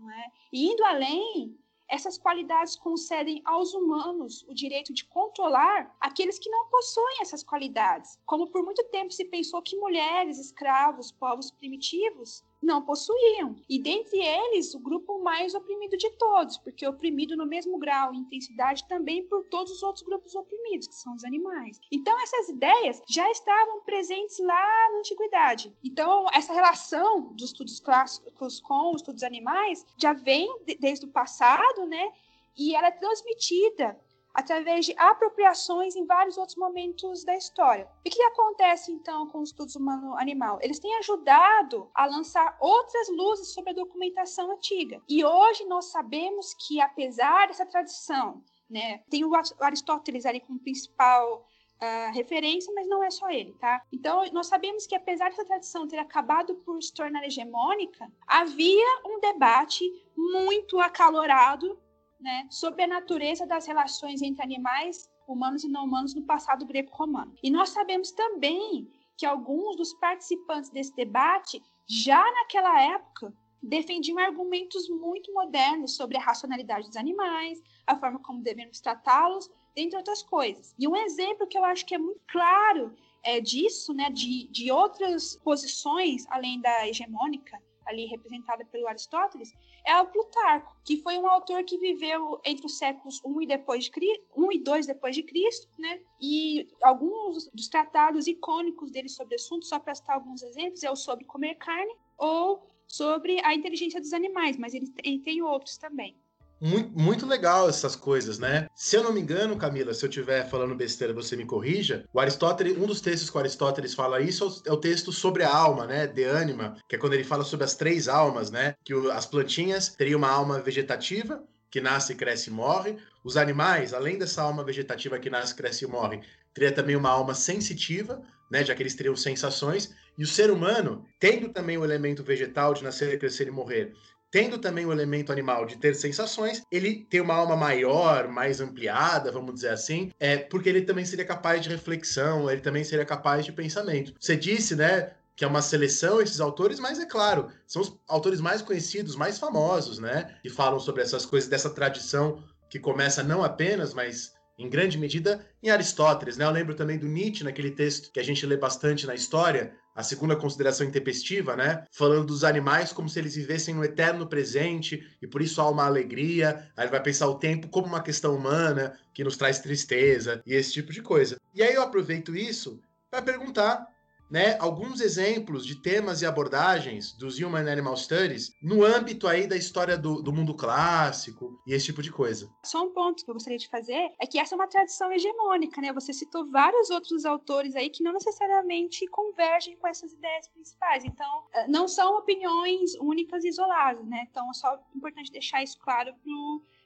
É? E indo além, essas qualidades concedem aos humanos o direito de controlar aqueles que não possuem essas qualidades, como por muito tempo se pensou que mulheres, escravos, povos primitivos não possuíam. E dentre eles, o grupo mais oprimido de todos, porque oprimido no mesmo grau e intensidade também por todos os outros grupos oprimidos, que são os animais. Então, essas ideias já estavam presentes lá na antiguidade. Então, essa relação dos estudos clássicos com os estudos animais já vem desde o passado, né? E ela é transmitida através de apropriações em vários outros momentos da história. E o que acontece então com os estudos humano-animal? Eles têm ajudado a lançar outras luzes sobre a documentação antiga. E hoje nós sabemos que, apesar dessa tradição, né, tem o Aristóteles ali como principal Uh, referência, mas não é só ele, tá? Então, nós sabemos que apesar dessa tradição ter acabado por se tornar hegemônica, havia um debate muito acalorado né, sobre a natureza das relações entre animais, humanos e não humanos no passado greco-romano. E nós sabemos também que alguns dos participantes desse debate, já naquela época, defendiam argumentos muito modernos sobre a racionalidade dos animais, a forma como devemos tratá-los, entre outras coisas. E um exemplo que eu acho que é muito claro é, disso, né, de, de outras posições, além da hegemônica, ali representada pelo Aristóteles, é o Plutarco, que foi um autor que viveu entre os séculos 1 e, depois de, 1 e 2 depois de Cristo, né? E alguns dos tratados icônicos dele sobre o assunto, só para citar alguns exemplos, é o sobre comer carne ou sobre a inteligência dos animais, mas ele tem outros também. Muito, muito legal essas coisas, né? Se eu não me engano, Camila, se eu estiver falando besteira, você me corrija. O Aristóteles, um dos textos que o Aristóteles fala isso é o texto sobre a alma, né? De ânima, que é quando ele fala sobre as três almas, né? Que o, as plantinhas teriam uma alma vegetativa, que nasce, cresce e morre. Os animais, além dessa alma vegetativa que nasce, cresce e morre, teria também uma alma sensitiva, né? Já que eles teriam sensações. E o ser humano, tendo também o elemento vegetal de nascer, crescer e morrer, tendo também o elemento animal de ter sensações, ele tem uma alma maior, mais ampliada, vamos dizer assim, é porque ele também seria capaz de reflexão, ele também seria capaz de pensamento. Você disse, né, que é uma seleção esses autores, mas é claro, são os autores mais conhecidos, mais famosos, né, que falam sobre essas coisas dessa tradição que começa não apenas, mas em grande medida em Aristóteles, né? Eu lembro também do Nietzsche naquele texto que a gente lê bastante na história, a segunda consideração intempestiva, né? Falando dos animais como se eles vivessem no eterno presente e por isso há uma alegria. Aí ele vai pensar o tempo como uma questão humana que nos traz tristeza e esse tipo de coisa. E aí eu aproveito isso para perguntar né, alguns exemplos de temas e abordagens dos Human Animal Studies no âmbito aí da história do, do, mundo clássico e esse tipo de coisa. Só um ponto que eu gostaria de fazer é que essa é uma tradição hegemônica, né? Você citou vários outros autores aí que não necessariamente convergem com essas ideias principais. Então, eh, não são opiniões únicas e isoladas, né? Então, é só importante deixar isso claro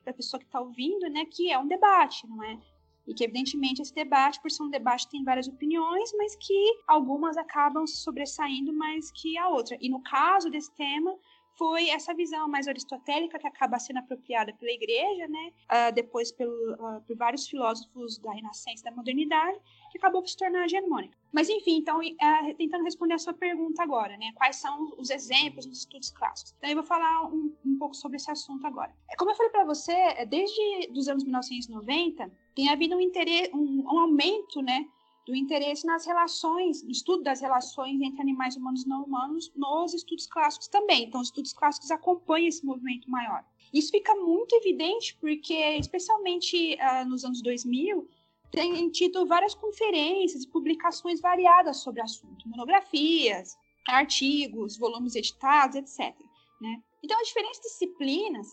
para a pessoa que está ouvindo, né? Que é um debate, não é? E que, evidentemente, esse debate, por ser um debate, tem várias opiniões, mas que algumas acabam sobressaindo mais que a outra. E no caso desse tema, foi essa visão mais aristotélica que acaba sendo apropriada pela igreja, né? Uh, depois pelo, uh, por vários filósofos da Renascença e da Modernidade, que acabou se tornar hegemônica. Mas enfim, então uh, tentando responder a sua pergunta agora, né? Quais são os exemplos nos estudos clássicos? Então eu vou falar um, um pouco sobre esse assunto agora. Como eu falei para você, é, desde os anos 1990 tem havido um um, um aumento, né? do interesse nas relações, no estudo das relações entre animais humanos e não humanos nos estudos clássicos também. Então, os estudos clássicos acompanham esse movimento maior. Isso fica muito evidente porque, especialmente uh, nos anos 2000, tem tido várias conferências e publicações variadas sobre o assunto, monografias, artigos, volumes editados, etc. Né? Então, as diferentes disciplinas,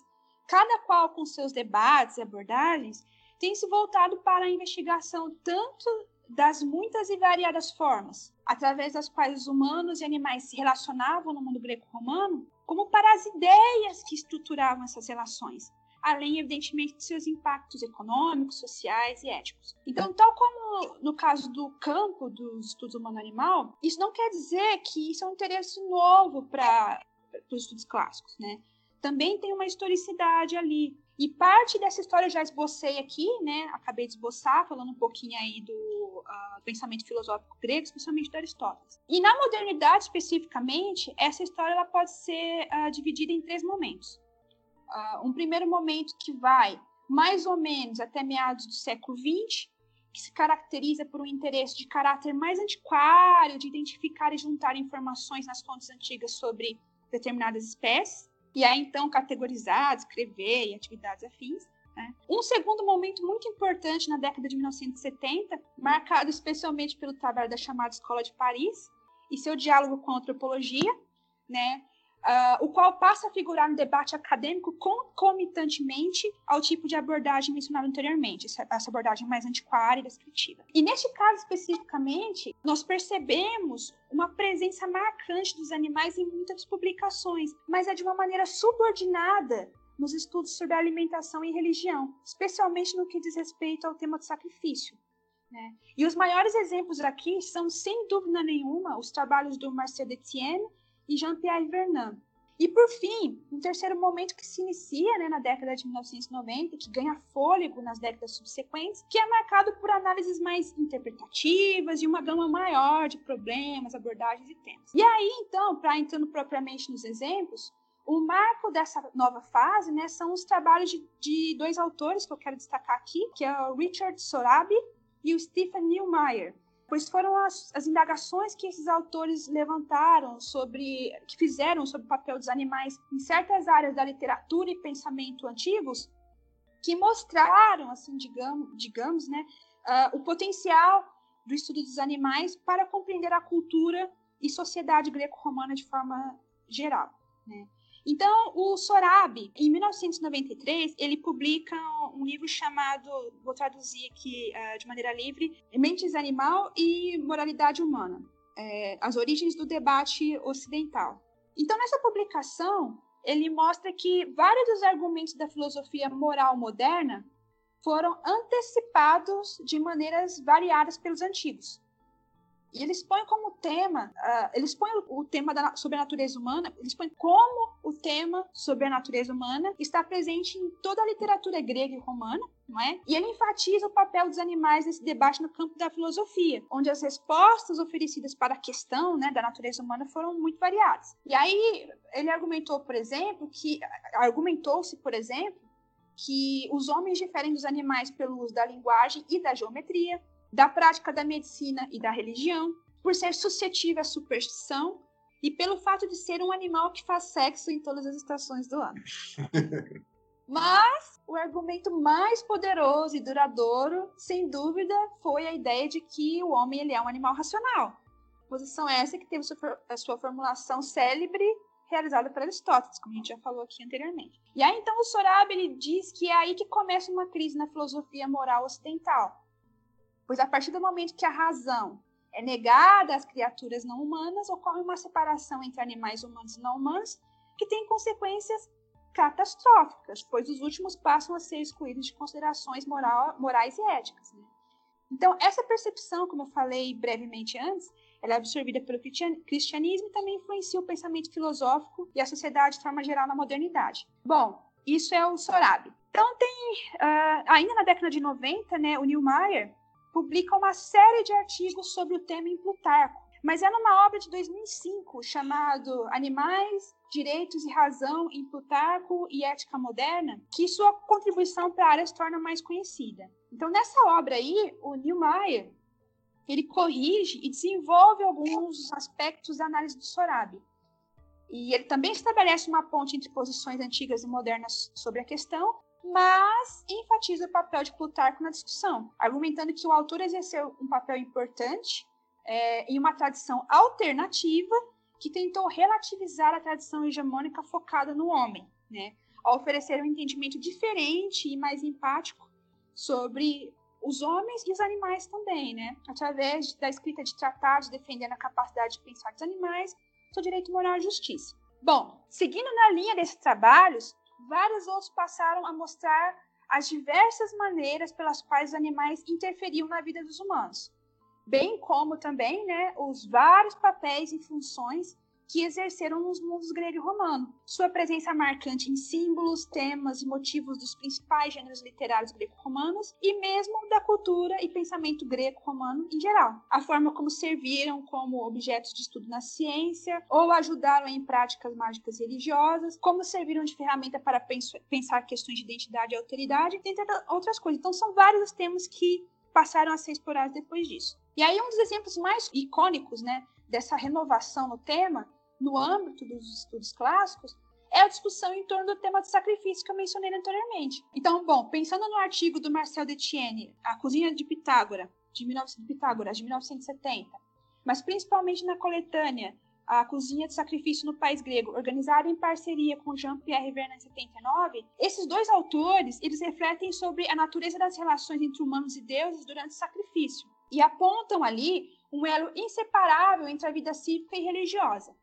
cada qual com seus debates e abordagens, tem se voltado para a investigação tanto das muitas e variadas formas através das quais os humanos e animais se relacionavam no mundo greco-romano, como para as ideias que estruturavam essas relações, além, evidentemente, de seus impactos econômicos, sociais e éticos. Então, tal como no caso do campo dos estudos humano-animal, isso não quer dizer que isso é um interesse novo para os estudos clássicos, né? Também tem uma historicidade ali, e parte dessa história já esbocei aqui, né? Acabei de esboçar, falando um pouquinho aí do uh, pensamento filosófico grego, especialmente do Aristóteles. E na modernidade, especificamente, essa história ela pode ser uh, dividida em três momentos. Uh, um primeiro momento que vai mais ou menos até meados do século XX, que se caracteriza por um interesse de caráter mais antiquário, de identificar e juntar informações nas fontes antigas sobre determinadas espécies e aí então categorizar, escrever e atividades afins. Né? Um segundo momento muito importante na década de 1970, marcado especialmente pelo trabalho da chamada Escola de Paris e seu diálogo com a antropologia, né? Uh, o qual passa a figurar no debate acadêmico concomitantemente ao tipo de abordagem mencionada anteriormente, essa, essa abordagem mais antiquária e descritiva. E neste caso especificamente, nós percebemos uma presença marcante dos animais em muitas publicações, mas é de uma maneira subordinada nos estudos sobre alimentação e religião, especialmente no que diz respeito ao tema do sacrifício. Né? E os maiores exemplos aqui são, sem dúvida nenhuma, os trabalhos do Marcel Detienne e Jean-Pierre Vernant. E, por fim, um terceiro momento que se inicia né, na década de 1990, que ganha fôlego nas décadas subsequentes, que é marcado por análises mais interpretativas e uma gama maior de problemas, abordagens e temas. E aí, então, para entrando propriamente nos exemplos, o marco dessa nova fase né, são os trabalhos de, de dois autores que eu quero destacar aqui, que é o Richard Sorabi e o Stephen Neumeier, pois foram as, as, indagações que esses autores levantaram sobre, que fizeram sobre o papel dos animais em certas áreas da literatura e pensamento antigos, que mostraram, assim, digamos, digamos né, uh, o potencial do estudo dos animais para compreender a cultura e sociedade greco-romana de forma geral, né? Então, o Sorabi, em 1993, ele publica um livro chamado, vou traduzir aqui uh, de maneira livre, Mentes Animal e Moralidade Humana, é, as origens do debate ocidental. Então, nessa publicação, ele mostra que vários dos argumentos da filosofia moral moderna foram antecipados de maneiras variadas pelos antigos. E eles põem como tema, uh, eles põem o, tema da, sobre a natureza humana, eles põem como o tema sobre a natureza humana está presente em toda a literatura grega e romana, não é? E ele enfatiza o papel dos animais nesse debate no campo da filosofia, onde as respostas oferecidas para a questão né, da natureza humana foram muito variadas. E aí ele argumentou, por exemplo, que argumentou-se, por exemplo, que os homens diferem dos animais pelo uso da linguagem e da geometria, da prática da medicina e da religião, por ser suscetível à superstição e pelo fato de ser um animal que faz sexo em todas as estações do ano. Mas o argumento mais poderoso e duradouro, sem dúvida, foi a ideia de que o homem ele é um animal racional. Posição essa que teve a sua formulação célebre realizada por Aristóteles, como a gente já falou aqui anteriormente. E aí então o Sorab ele diz que é aí que começa uma crise na filosofia moral ocidental, pois a partir do momento que a razão é negada às criaturas não humanas, ocorre uma separação entre animais humanos e não humanos, que tem consequências catastróficas, pois os últimos passam a ser excluídos de considerações moral, morais e éticas. Né? Então, essa percepção, como eu falei brevemente antes, ela é absorvida pelo cristianismo e também influencia o pensamento filosófico e a sociedade de forma geral na modernidade. Bom, isso é o Sorabi. Então, tem, uh, ainda na década de 90, né, o Neumeier publica uma série de artigos sobre o tema em Plutarco, mas é numa obra de 2005 chamado Animais, Direitos e Razão em Plutarco e Ética Moderna, que sua contribuição para a área se torna mais conhecida. Então, nessa obra aí, o Neumeier ele corrige e desenvolve alguns aspectos da análise do Sorabi. E ele também estabelece uma ponte entre posições antigas e modernas sobre a questão, mas enfatiza o papel de Plutarco na discussão, argumentando que o autor exerceu um papel importante é, em uma tradição alternativa que tentou relativizar a tradição hegemônica focada no homem, né, ao oferecer um entendimento diferente e mais empático sobre os homens e os animais também, né, através da escrita de tratados defendendo a capacidade de pensar dos animais, seu direito moral e justiça. Bom, seguindo na linha desses trabalhos, vários outros passaram a mostrar as diversas maneiras pelas quais os animais interferiam na vida dos humanos, bem como também né, os vários papéis e funções que exerceram nos mundos grego e romano. Sua presença marcante em símbolos, temas e motivos dos principais gêneros literários greco-romanos e mesmo da cultura e pensamento greco-romano em geral. A forma como serviram como objetos de estudo na ciência ou ajudaram em práticas mágicas religiosas, como serviram de ferramenta para pensar questões de identidade e autoridade, entre outras coisas. Então, são vários os temas que passaram a ser explorados depois disso. E aí, um dos exemplos mais icônicos né, dessa renovação no tema no âmbito dos estudos clássicos é a discussão em torno do tema do sacrifício que eu mencionei anteriormente. Então, bom, pensando no artigo do Marcel Detienne, A Cozinha de Pitágora, de, 19, Pitágoras, de 1970, mas principalmente na coletânea A Cozinha de Sacrifício no País Grego, organizada em parceria com Jean-Pierre Vernant em 79, esses dois autores, eles refletem sobre a natureza das relações entre humanos e deuses durante o sacrifício e apontam ali um elo inseparável entre a vida cívica e religiosa.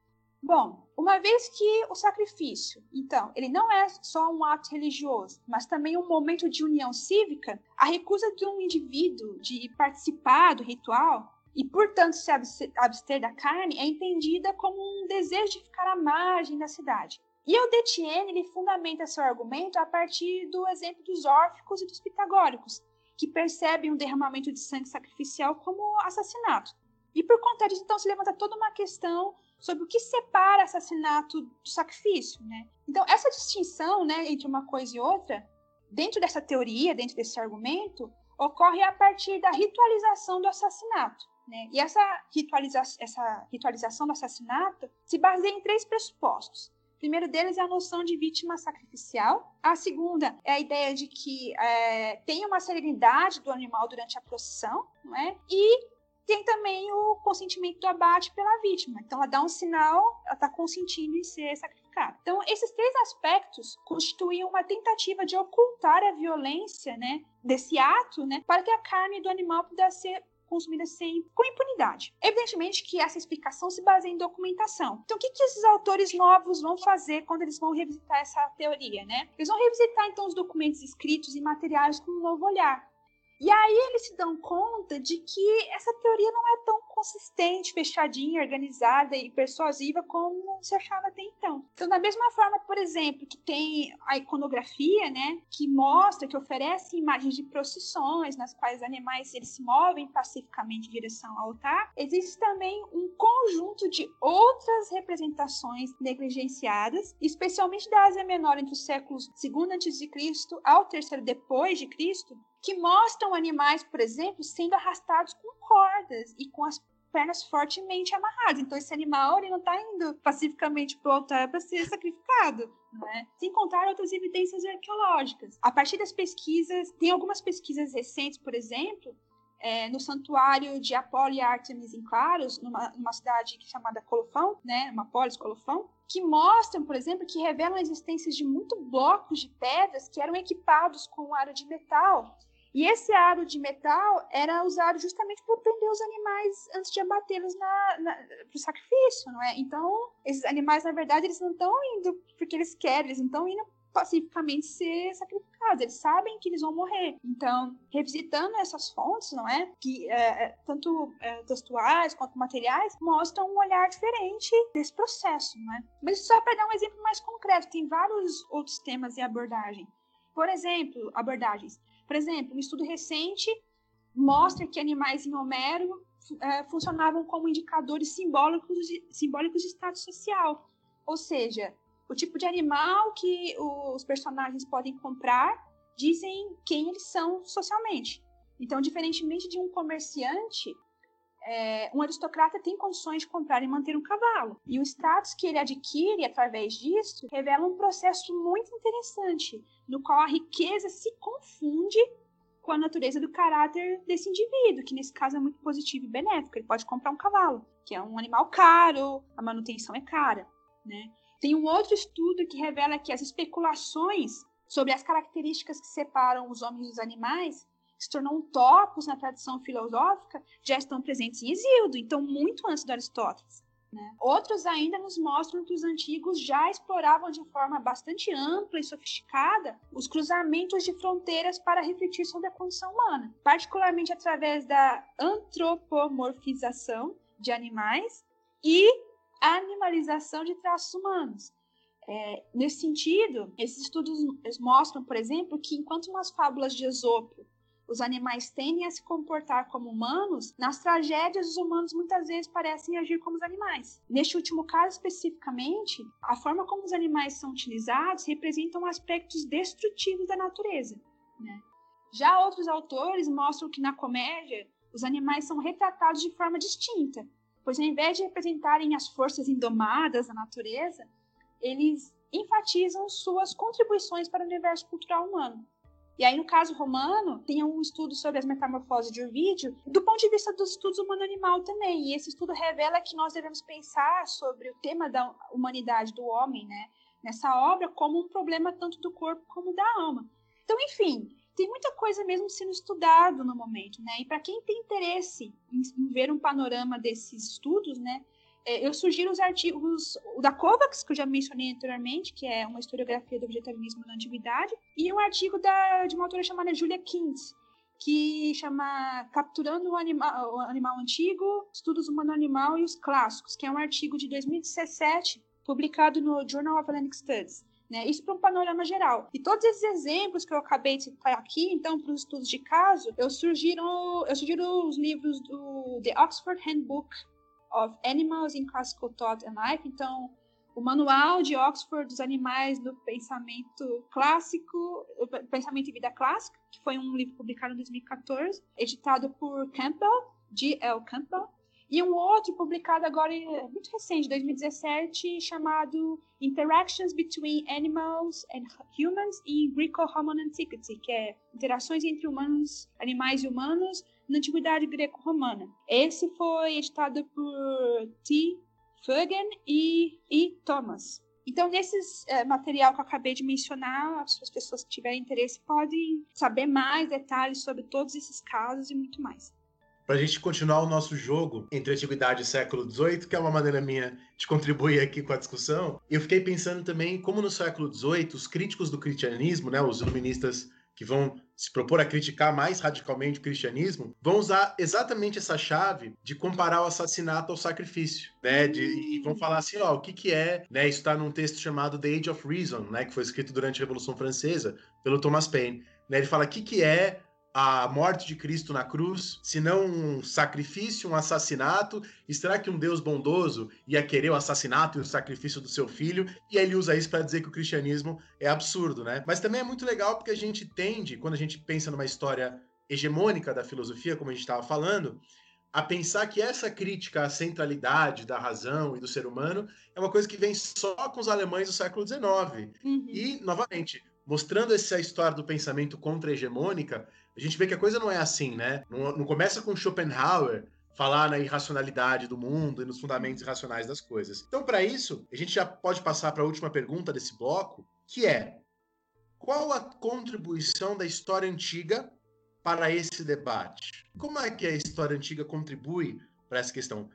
Bom, uma vez que o sacrifício, então, ele não é só um ato religioso, mas também um momento de união cívica, a recusa de um indivíduo de participar do ritual e, portanto, se abster da carne é entendida como um desejo de ficar à margem da cidade. E o Detienne ele fundamenta seu argumento a partir do exemplo dos órficos e dos pitagóricos, que percebem o derramamento de sangue sacrificial como assassinato. E por conta disso, então, se levanta toda uma questão sobre o que separa assassinato do sacrifício, né? Então, essa distinção, né, entre uma coisa e outra, dentro dessa teoria, dentro desse argumento, ocorre a partir da ritualização do assassinato. Né? E essa, ritualiza essa ritualização do assassinato se baseia em três pressupostos. O primeiro deles é a noção de vítima sacrificial. A segunda é a ideia de que é, tem uma serenidade do animal durante a procissão. Não é? E tem também o consentimento do abate pela vítima. Então, ela dá um sinal, ela está consentindo em ser sacrificada. Então, esses três aspectos constituíam uma tentativa de ocultar a violência, né, desse ato, né, para que a carne do animal pudesse ser consumida sem, com impunidade. Evidentemente que essa explicação se baseia em documentação. Então, o que, que esses autores novos vão fazer quando eles vão revisitar essa teoria, né? Eles vão revisitar, então, os documentos escritos e materiais com um novo olhar. E aí eles se dão conta de que essa teoria não é tão consistente, fechadinha, organizada e persuasiva como se achava até então. Então, da mesma forma, por exemplo, que tem a iconografia, né, que mostra, que oferece imagens de procissões nas quais animais eles se movem pacificamente em direção ao altar, existe também um conjunto de outras representações negligenciadas, especialmente da Ásia Menor entre os séculos II a.C. ao terceiro depois de Cristo, que mostram animais, por exemplo, sendo arrastados com cordas e com as pernas fortemente amarradas. Então, esse animal ele não está indo pacificamente para o altar para ser sacrificado. Né? Sem contar outras evidências arqueológicas. A partir das pesquisas, tem algumas pesquisas recentes, por exemplo, é, no santuário de Apolo e Artemis em Claros, numa, numa cidade chamada Colofão, né, uma polis Colofão, que mostram, por exemplo, que revelam a existência de muitos blocos de pedras que eram equipados com um aro de metal e esse aro de metal era usado justamente para prender os animais antes de abatê-los para o sacrifício, não é? Então, esses animais, na verdade, eles não estão indo porque eles querem, eles não estão indo pacificamente ser sacrificados, eles sabem que eles vão morrer. Então, revisitando essas fontes, não é? Que é, é tanto é, textuais quanto materiais mostram um olhar diferente desse processo, não é? Mas só para dar um exemplo mais concreto, tem vários outros temas e abordagem. Por exemplo, abordagens. Por exemplo, um estudo recente mostra que animais em Homero é, funcionavam como indicadores simbólicos de, simbólicos de status social. Ou seja, o tipo de animal que os personagens podem comprar dizem quem eles são socialmente. Então, diferentemente de um comerciante, é, um aristocrata tem condições de comprar e manter um cavalo. E o status que ele adquire através disso revela um processo muito interessante, no qual a riqueza se confunde com a natureza do caráter desse indivíduo, que nesse caso é muito positivo e benéfico. Ele pode comprar um cavalo, que é um animal caro, a manutenção é cara, né? Tem um outro estudo que revela que as especulações sobre as características que separam os homens dos animais que se tornou um topos na tradição filosófica, já estão presentes em Exildo, então muito antes do Aristóteles. Né? Outros ainda nos mostram que os antigos já exploravam de forma bastante ampla e sofisticada os cruzamentos de fronteiras para refletir sobre a condição humana, particularmente através da antropomorfização de animais e animalização de traços humanos. É, nesse sentido, esses estudos mostram, por exemplo, que enquanto nas fábulas de Esopo os animais tendem a se comportar como humanos, nas tragédias os humanos muitas vezes parecem agir como os animais. Neste último caso especificamente, a forma como os animais são utilizados representam aspectos destrutivos da natureza. Né? Já outros autores mostram que na comédia os animais são retratados de forma distinta, pois ao invés de representarem as forças indomadas da natureza, eles enfatizam suas contribuições para o universo cultural humano. E aí, no caso romano, tem um estudo sobre as metamorfoses de Ovídio, do ponto de vista dos estudos humano-animal também. E esse estudo revela que nós devemos pensar sobre o tema da humanidade do homem, né, nessa obra, como um problema tanto do corpo como da alma. Então, enfim, tem muita coisa mesmo sendo estudado no momento, né? E para quem tem interesse em, ver um panorama desses estudos, né, eu sugiro os artigos o da Kovacs, que eu já mencionei anteriormente, que é uma historiografia do vegetarianismo na antiguidade, e um artigo da, de uma autora chamada Julia Kintz, que chama Capturando o Animal, o Animal Antigo, Estudos Humano-Animal e os Clássicos, que é um artigo de 2017, publicado no Journal of Atlantic Studies. Né? Isso para um panorama geral. E todos esses exemplos que eu acabei de citar aqui, então, para os estudos de caso, eu sugiro, eu sugiro os livros do The Oxford Handbook of Animals in Classical Thought and Life. Então, o Manual de Oxford dos Animais do Pensamento Clássico, Pensamento e Vida Clássica, que foi um livro publicado em 2014, editado por Campbell, G.L. Campbell, e um outro publicado agora, muito recente, 2017, chamado Interactions Between Animals and Humans in Greco-Roman Antiquity, que é Interações entre humanos, animais e humanos na Antiguidade Greco-Romana. Esse foi editado por T. Fugen e E. Thomas. Então, nesse é, material que eu acabei de mencionar, as pessoas que tiverem interesse podem saber mais detalhes sobre todos esses casos e muito mais. Para a gente continuar o nosso jogo entre antiguidade e século XVIII, que é uma maneira minha de contribuir aqui com a discussão, eu fiquei pensando também como no século XVIII os críticos do cristianismo, né, os iluministas que vão se propor a criticar mais radicalmente o cristianismo, vão usar exatamente essa chave de comparar o assassinato ao sacrifício, né? De, e vão falar assim, ó, o que que é, né? Isso está num texto chamado The Age of Reason, né? Que foi escrito durante a Revolução Francesa pelo Thomas Paine. Né? Ele fala o que que é a morte de Cristo na cruz, se não um sacrifício, um assassinato? E será que um Deus bondoso ia querer o assassinato e o sacrifício do seu filho? E aí ele usa isso para dizer que o cristianismo é absurdo, né? Mas também é muito legal porque a gente tende, quando a gente pensa numa história hegemônica da filosofia, como a gente estava falando, a pensar que essa crítica à centralidade da razão e do ser humano é uma coisa que vem só com os alemães do século XIX. Uhum. E, novamente, mostrando essa história do pensamento contra-hegemônica, a gente vê que a coisa não é assim, né? Não, não começa com Schopenhauer falar na irracionalidade do mundo e nos fundamentos irracionais das coisas. Então, para isso, a gente já pode passar para a última pergunta desse bloco, que é: qual a contribuição da história antiga para esse debate? Como é que a história antiga contribui para essa questão?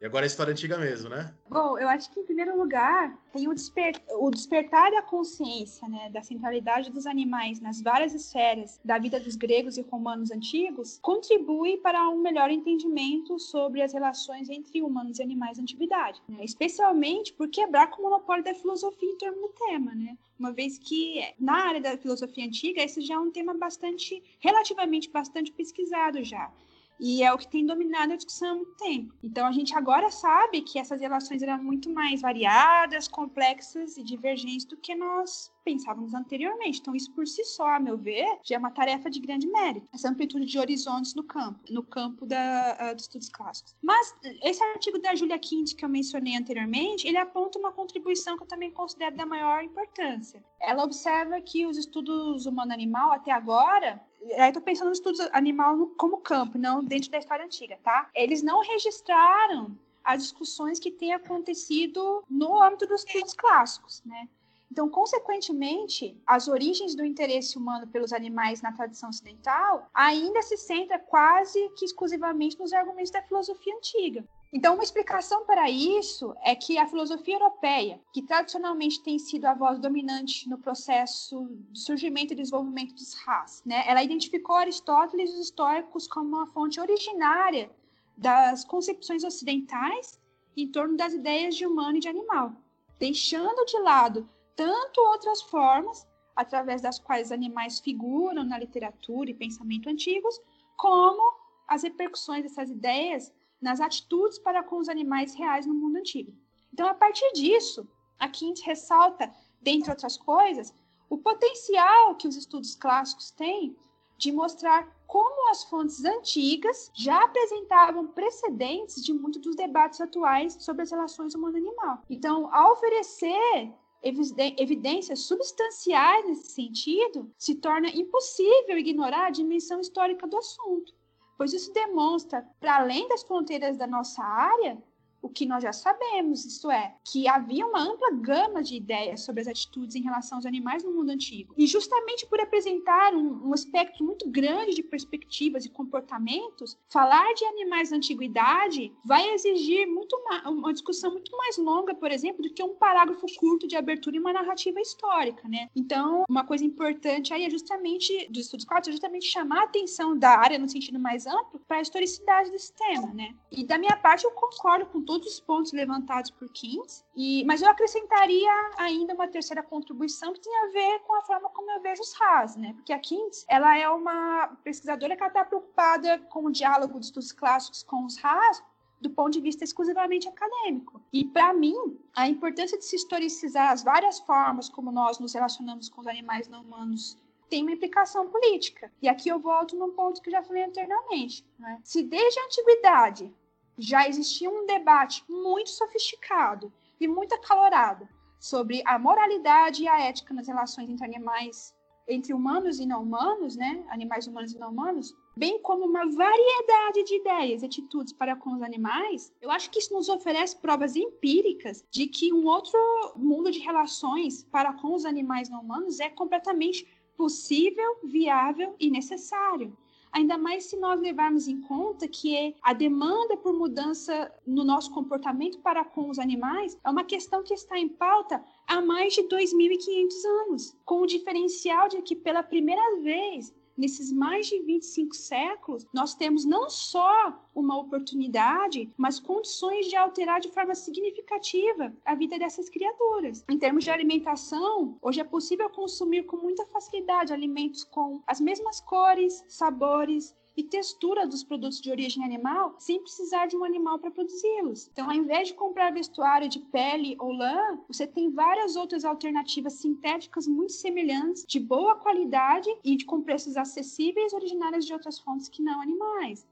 E agora é história antiga mesmo, né? Bom, eu acho que em primeiro lugar tem o, desper o despertar da consciência, né, da centralidade dos animais nas várias esferas da vida dos gregos e romanos antigos, contribui para um melhor entendimento sobre as relações entre humanos e animais na antiguidade, né? especialmente por quebrar com o monopólio da filosofia em torno do tema, né? Uma vez que na área da filosofia antiga esse já é um tema bastante, relativamente bastante pesquisado já. E é o que tem dominado a discussão há muito tempo. Então a gente agora sabe que essas relações eram muito mais variadas, complexas e divergentes do que nós pensávamos anteriormente. Então, isso por si só, a meu ver, já é uma tarefa de grande mérito. Essa amplitude de horizontes no campo, no campo da, uh, dos estudos clássicos. Mas esse artigo da Julia Kint que eu mencionei anteriormente, ele aponta uma contribuição que eu também considero da maior importância. Ela observa que os estudos humano-animal até agora Aí tô pensando nos estudos animal como campo, não dentro da história antiga, tá? Eles não registraram as discussões que têm acontecido no âmbito dos estudos clássicos, né? Então, consequentemente, as origens do interesse humano pelos animais na tradição ocidental ainda se centra quase que exclusivamente nos argumentos da filosofia antiga. Então, uma explicação para isso é que a filosofia europeia, que tradicionalmente tem sido a voz dominante no processo de surgimento e desenvolvimento dos RAS, né, ela identificou Aristóteles e os históricos como uma fonte originária das concepções ocidentais em torno das ideias de humano e de animal, deixando de lado tanto outras formas através das quais animais figuram na literatura e pensamento antigos, como as repercussões dessas ideias nas atitudes para com os animais reais no mundo antigo. Então, a partir disso, a Quint ressalta, dentre outras coisas, o potencial que os estudos clássicos têm de mostrar como as fontes antigas já apresentavam precedentes de muitos dos debates atuais sobre as relações humano-animal. Então, ao oferecer evidências substanciais nesse sentido, se torna impossível ignorar a dimensão histórica do assunto, pois isso demonstra, para além das fronteiras da nossa área, o que nós já sabemos, isto é, que havia uma ampla gama de ideias sobre as atitudes em relação aos animais no mundo antigo. E justamente por apresentar um, um espectro muito grande de perspectivas e comportamentos, falar de animais na antiguidade vai exigir muito uma discussão muito mais longa, por exemplo, do que um parágrafo curto de abertura em uma narrativa histórica, né? Então, uma coisa importante aí é justamente dos estudos clássicos, é justamente chamar a atenção da área no sentido mais amplo para a historicidade desse tema, né? E da minha parte eu concordo com todos os pontos levantados por Keynes, e, mas eu acrescentaria ainda uma terceira contribuição que tem a ver com a forma como eu vejo os RAS, né? Porque a Keynes, ela é uma pesquisadora que está preocupada com o diálogo dos estudos clássicos com os RAS do ponto de vista exclusivamente acadêmico. E, para mim, a importância de se historicizar as várias formas como nós nos relacionamos com os animais não humanos tem uma implicação política. E aqui eu volto num ponto que eu já falei anteriormente. Né? Se desde a antiguidade já existia um debate muito sofisticado e muito acalorado sobre a moralidade e a ética nas relações entre animais, entre humanos e não humanos, né? Animais humanos e não humanos. bem como uma variedade de ideias e atitudes para com os animais, eu acho que isso nos oferece provas empíricas de que um outro mundo de relações para com os animais não humanos é completamente possível, viável e necessário ainda mais se nós levarmos em conta que a demanda por mudança no nosso comportamento para com os animais é uma questão que está em pauta há mais de 2.500 anos, com o diferencial de que pela primeira vez nesses mais de 25 séculos, nós temos não só uma oportunidade, mas condições de alterar de forma significativa a vida dessas criaturas. Em termos de alimentação, hoje é possível consumir com muita facilidade alimentos com as mesmas cores, sabores, e textura dos produtos de origem animal sem precisar de um animal para produzi-los. Então, ao invés de comprar vestuário de pele ou lã, você tem várias outras alternativas sintéticas muito semelhantes, de boa qualidade e de com preços acessíveis, originárias de outras fontes que não animais.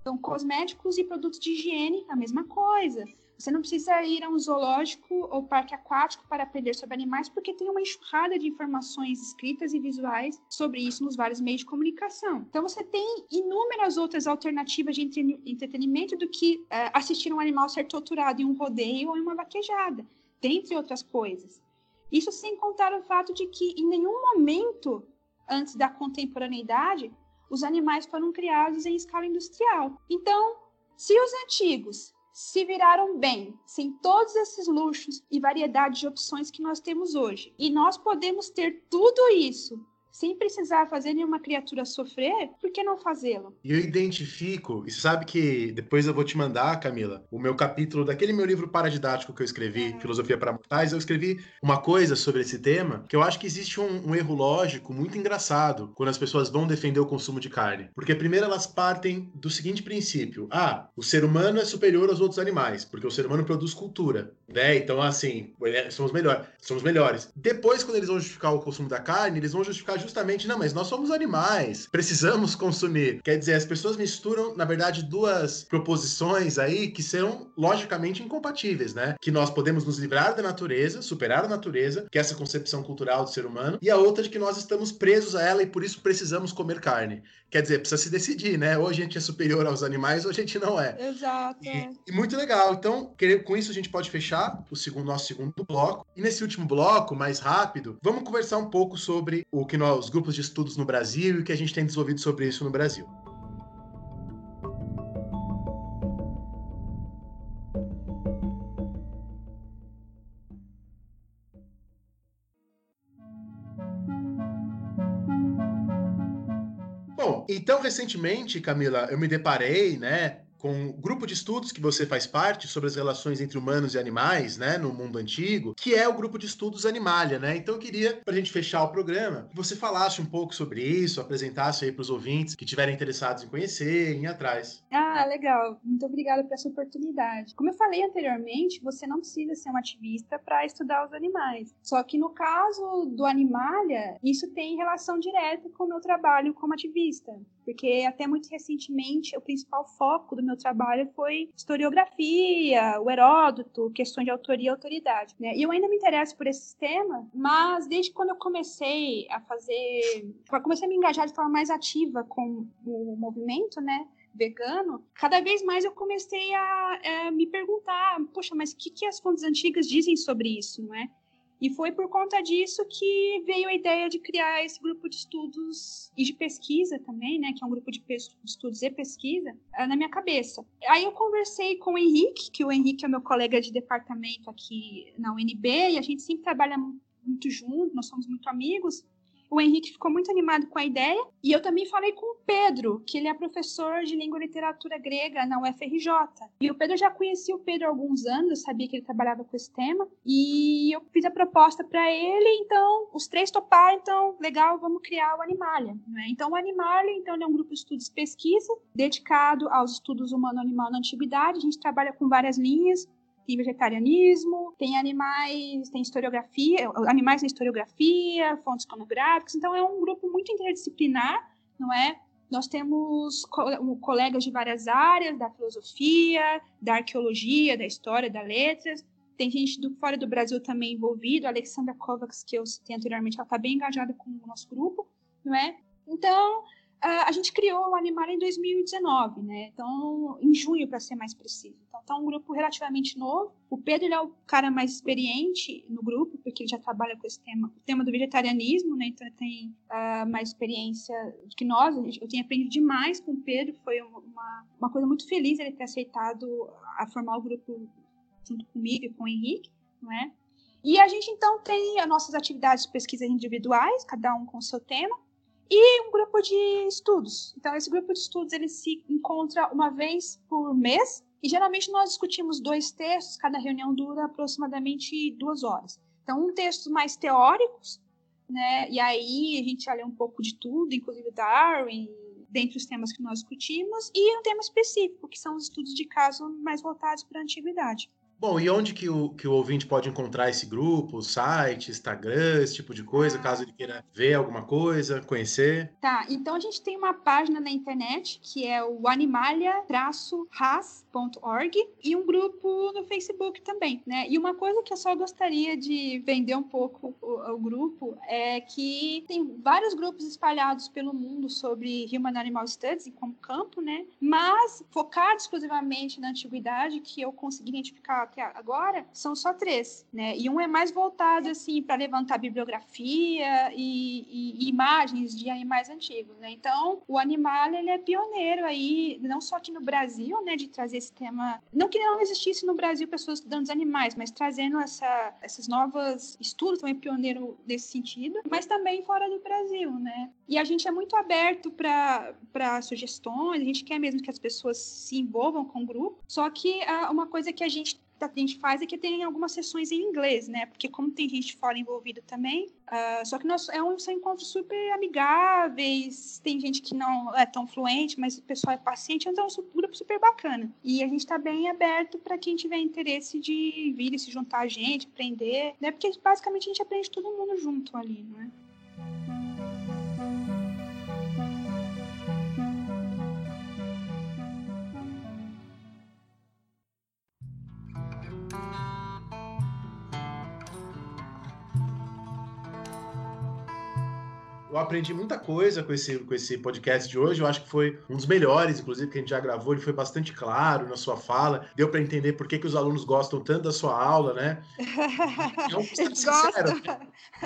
Então, cosméticos e produtos de higiene, a mesma coisa. Você não precisa ir a um zoológico ou parque aquático para aprender sobre animais, porque tem uma enxurrada de informações escritas e visuais sobre isso nos vários meios de comunicação. Então, você tem inúmeras outras alternativas de entretenimento do que uh, assistir um animal ser torturado em um rodeio ou em uma vaquejada, dentre outras coisas. Isso sem contar o fato de que em nenhum momento antes da contemporaneidade os animais foram criados em escala industrial. Então, se os antigos se viraram bem, sem todos esses luxos e variedade de opções que nós temos hoje. E nós podemos ter tudo isso sem precisar fazer nenhuma criatura sofrer, por que não fazê-lo? E eu identifico, e sabe que depois eu vou te mandar, Camila, o meu capítulo daquele meu livro paradidático que eu escrevi, é. Filosofia para Mortais, eu escrevi uma coisa sobre esse tema, que eu acho que existe um, um, erro lógico muito engraçado quando as pessoas vão defender o consumo de carne. Porque primeiro elas partem do seguinte princípio: ah, o ser humano é superior aos outros animais, porque o ser humano produz cultura, né? Então, assim, somos melhores. Somos melhores. Depois, quando eles vão justificar o consumo da carne, eles vão justificar justamente, não, mas nós somos animais, precisamos consumir. Quer dizer, as pessoas misturam, na verdade, duas proposições aí que são logicamente incompatíveis, né? Que nós podemos nos livrar da natureza, superar a natureza, que é essa concepção cultural do ser humano, e a outra de que nós estamos presos a ela e por isso precisamos comer carne. Quer dizer, precisa se decidir, né? Ou a gente é superior aos animais ou a gente não é. Exato. E, e muito legal. Então, com isso a gente pode fechar o segundo, nosso segundo bloco. E nesse último bloco, mais rápido, vamos conversar um pouco sobre o que nós, os grupos de estudos no Brasil e o que a gente tem desenvolvido sobre isso no Brasil. Bom, então recentemente, Camila, eu me deparei, né, com o grupo de estudos que você faz parte sobre as relações entre humanos e animais, né, no mundo antigo, que é o grupo de estudos Animalia, né? Então eu queria, para a gente fechar o programa, que você falasse um pouco sobre isso, apresentasse aí para os ouvintes que estiverem interessados em conhecer, em ir atrás. Ah, legal. Muito obrigada por essa oportunidade. Como eu falei anteriormente, você não precisa ser um ativista para estudar os animais. Só que no caso do Animalia, isso tem relação direta com o meu trabalho como ativista porque até muito recentemente o principal foco do meu trabalho foi historiografia, o Heródoto, questões de autoria e autoridade. Né? E eu ainda me interesso por esse tema, mas desde quando eu comecei a fazer, comecei a me engajar de forma mais ativa com o movimento, né? vegano, cada vez mais eu comecei a, a me perguntar, poxa, mas o que, que as fontes antigas dizem sobre isso, não é? E foi por conta disso que veio a ideia de criar esse grupo de estudos e de pesquisa também, né, que é um grupo de estudos e pesquisa, eh, na minha cabeça. Aí eu conversei com o Henrique, que o Henrique é meu colega de departamento aqui na UNB, e a gente sempre trabalha muito junto, nós somos muito amigos. O Henrique ficou muito animado com a ideia. E eu também falei com o Pedro, que ele é professor de língua e literatura grega na UFRJ. E o Pedro já conhecia o Pedro há alguns anos, eu sabia que ele trabalhava com esse tema. E eu fiz a proposta para ele, então os três toparam, então legal, vamos criar o Animalia. Né? Então o Animalia então, é um grupo de estudos e pesquisa dedicado aos estudos humano-animal na antiguidade. A gente trabalha com várias linhas, tem vegetarianismo, tem animais, tem historiografia, animais na historiografia, fontes iconográficas, então é um grupo muito interdisciplinar, não é? Nós temos colegas de várias áreas, da filosofia, da arqueologia, da história, da letras, tem gente do fora do Brasil também envolvido, a Alexandra Kovacs, que eu citei anteriormente, ela está bem engajada com o nosso grupo, não é? Então, a gente criou o Animal em 2019, né? Então, em junho, para ser mais preciso. Então, tá um grupo relativamente novo. O Pedro ele é o cara mais experiente no grupo, porque ele já trabalha com esse tema, o tema do vegetarianismo, né? Então, ele tem uh, mais experiência do que nós. Eu tenho aprendido demais com o Pedro. Foi uma, uma coisa muito feliz ele ter aceitado a formar o grupo junto comigo e com o Henrique, não é? E a gente então tem as nossas atividades de pesquisa individuais, cada um com o seu tema e um grupo de estudos. Então, esse grupo de estudos ele se encontra uma vez por mês e geralmente nós discutimos dois textos, cada reunião dura aproximadamente duas horas. Então, um texto mais teóricos, né? E aí a gente lê um pouco de tudo, inclusive Darwin, dentre os temas que nós discutimos, e um tema específico, que são os estudos de caso mais voltados para a antiguidade. Bom, e onde que o, que o ouvinte pode encontrar esse grupo? Site, Instagram, esse tipo de coisa, ah. caso ele queira ver alguma coisa, conhecer? Tá, então a gente tem uma página na internet que é o animalia-ras.org e um grupo no Facebook também, né? E uma coisa que eu só gostaria de vender um pouco o, o grupo é que tem vários grupos espalhados pelo mundo sobre Human Animal Studies como campo, né? Mas focados exclusivamente na antiguidade, que eu consegui identificar até agora são só três, né? E um é mais voltado assim para levantar bibliografia e, e, imagens de animais antigos, né? Então, o animal ele é pioneiro aí, não só aqui no Brasil, né, de trazer esse tema, não que não existisse no Brasil pessoas estudando os animais, mas trazendo essa, essas novas estudos, também pioneiro nesse sentido, mas também fora do Brasil, né? E a gente é muito aberto para sugestões, a gente quer mesmo que as pessoas se envolvam com o grupo, só que ah, uma coisa que a gente a gente faz é que tem algumas sessões em inglês, né? Porque como tem gente fora envolvida também, uh, só que nós, é um, são encontros super amigáveis, tem gente que não é tão fluente, mas o pessoal é paciente, então é um grupo super bacana. E a gente está bem aberto para quem tiver interesse de vir e se juntar a gente, aprender, né? Porque basicamente a gente aprende todo mundo junto ali, não é? Aprendi muita coisa com esse, com esse podcast de hoje. Eu acho que foi um dos melhores, inclusive, que a gente já gravou. Ele foi bastante claro na sua fala. Deu para entender por que, que os alunos gostam tanto da sua aula, né? Não sincero,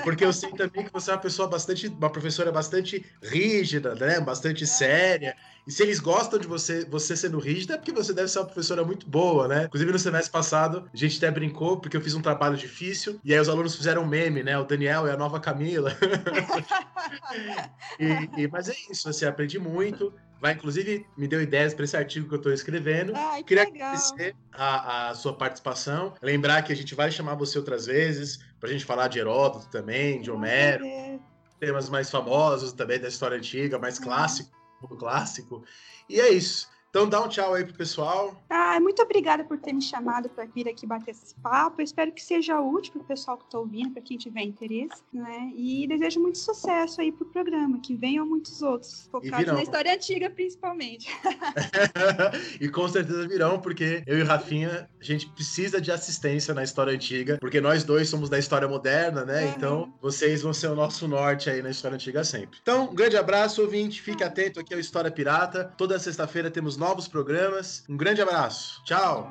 porque eu sei também que você é uma pessoa bastante, uma professora bastante rígida, né? Bastante séria. E se eles gostam de você, você sendo rígida, é porque você deve ser uma professora muito boa, né? Inclusive, no semestre passado, a gente até brincou, porque eu fiz um trabalho difícil, e aí os alunos fizeram um meme, né? O Daniel é a nova Camila. e, e, mas é isso, assim, aprendi muito. Vai, inclusive, me deu ideias para esse artigo que eu estou escrevendo. Ai, Queria legal. agradecer a, a, sua participação. Lembrar que a gente vai chamar você outras vezes, para a gente falar de Heródoto também, de Homero, temas mais famosos também da história antiga, mais clássico mundo clássico. E é isso. Então dá um tchau aí pro pessoal. Ah, muito obrigada por ter me chamado para vir aqui bater esse papo. Eu espero que seja útil para o pessoal que está ouvindo, para quem tiver interesse, né? E desejo muito sucesso aí pro programa, que venham muitos outros, focados na história antiga principalmente. e com certeza virão, porque eu e Rafinha, a gente precisa de assistência na história antiga, porque nós dois somos da história moderna, né? Uhum. Então, vocês vão ser o nosso norte aí na história antiga sempre. Então, um grande abraço, ouvinte. Fique atento aqui ao História Pirata. Toda sexta-feira temos novos programas. Um grande abraço. Tchau.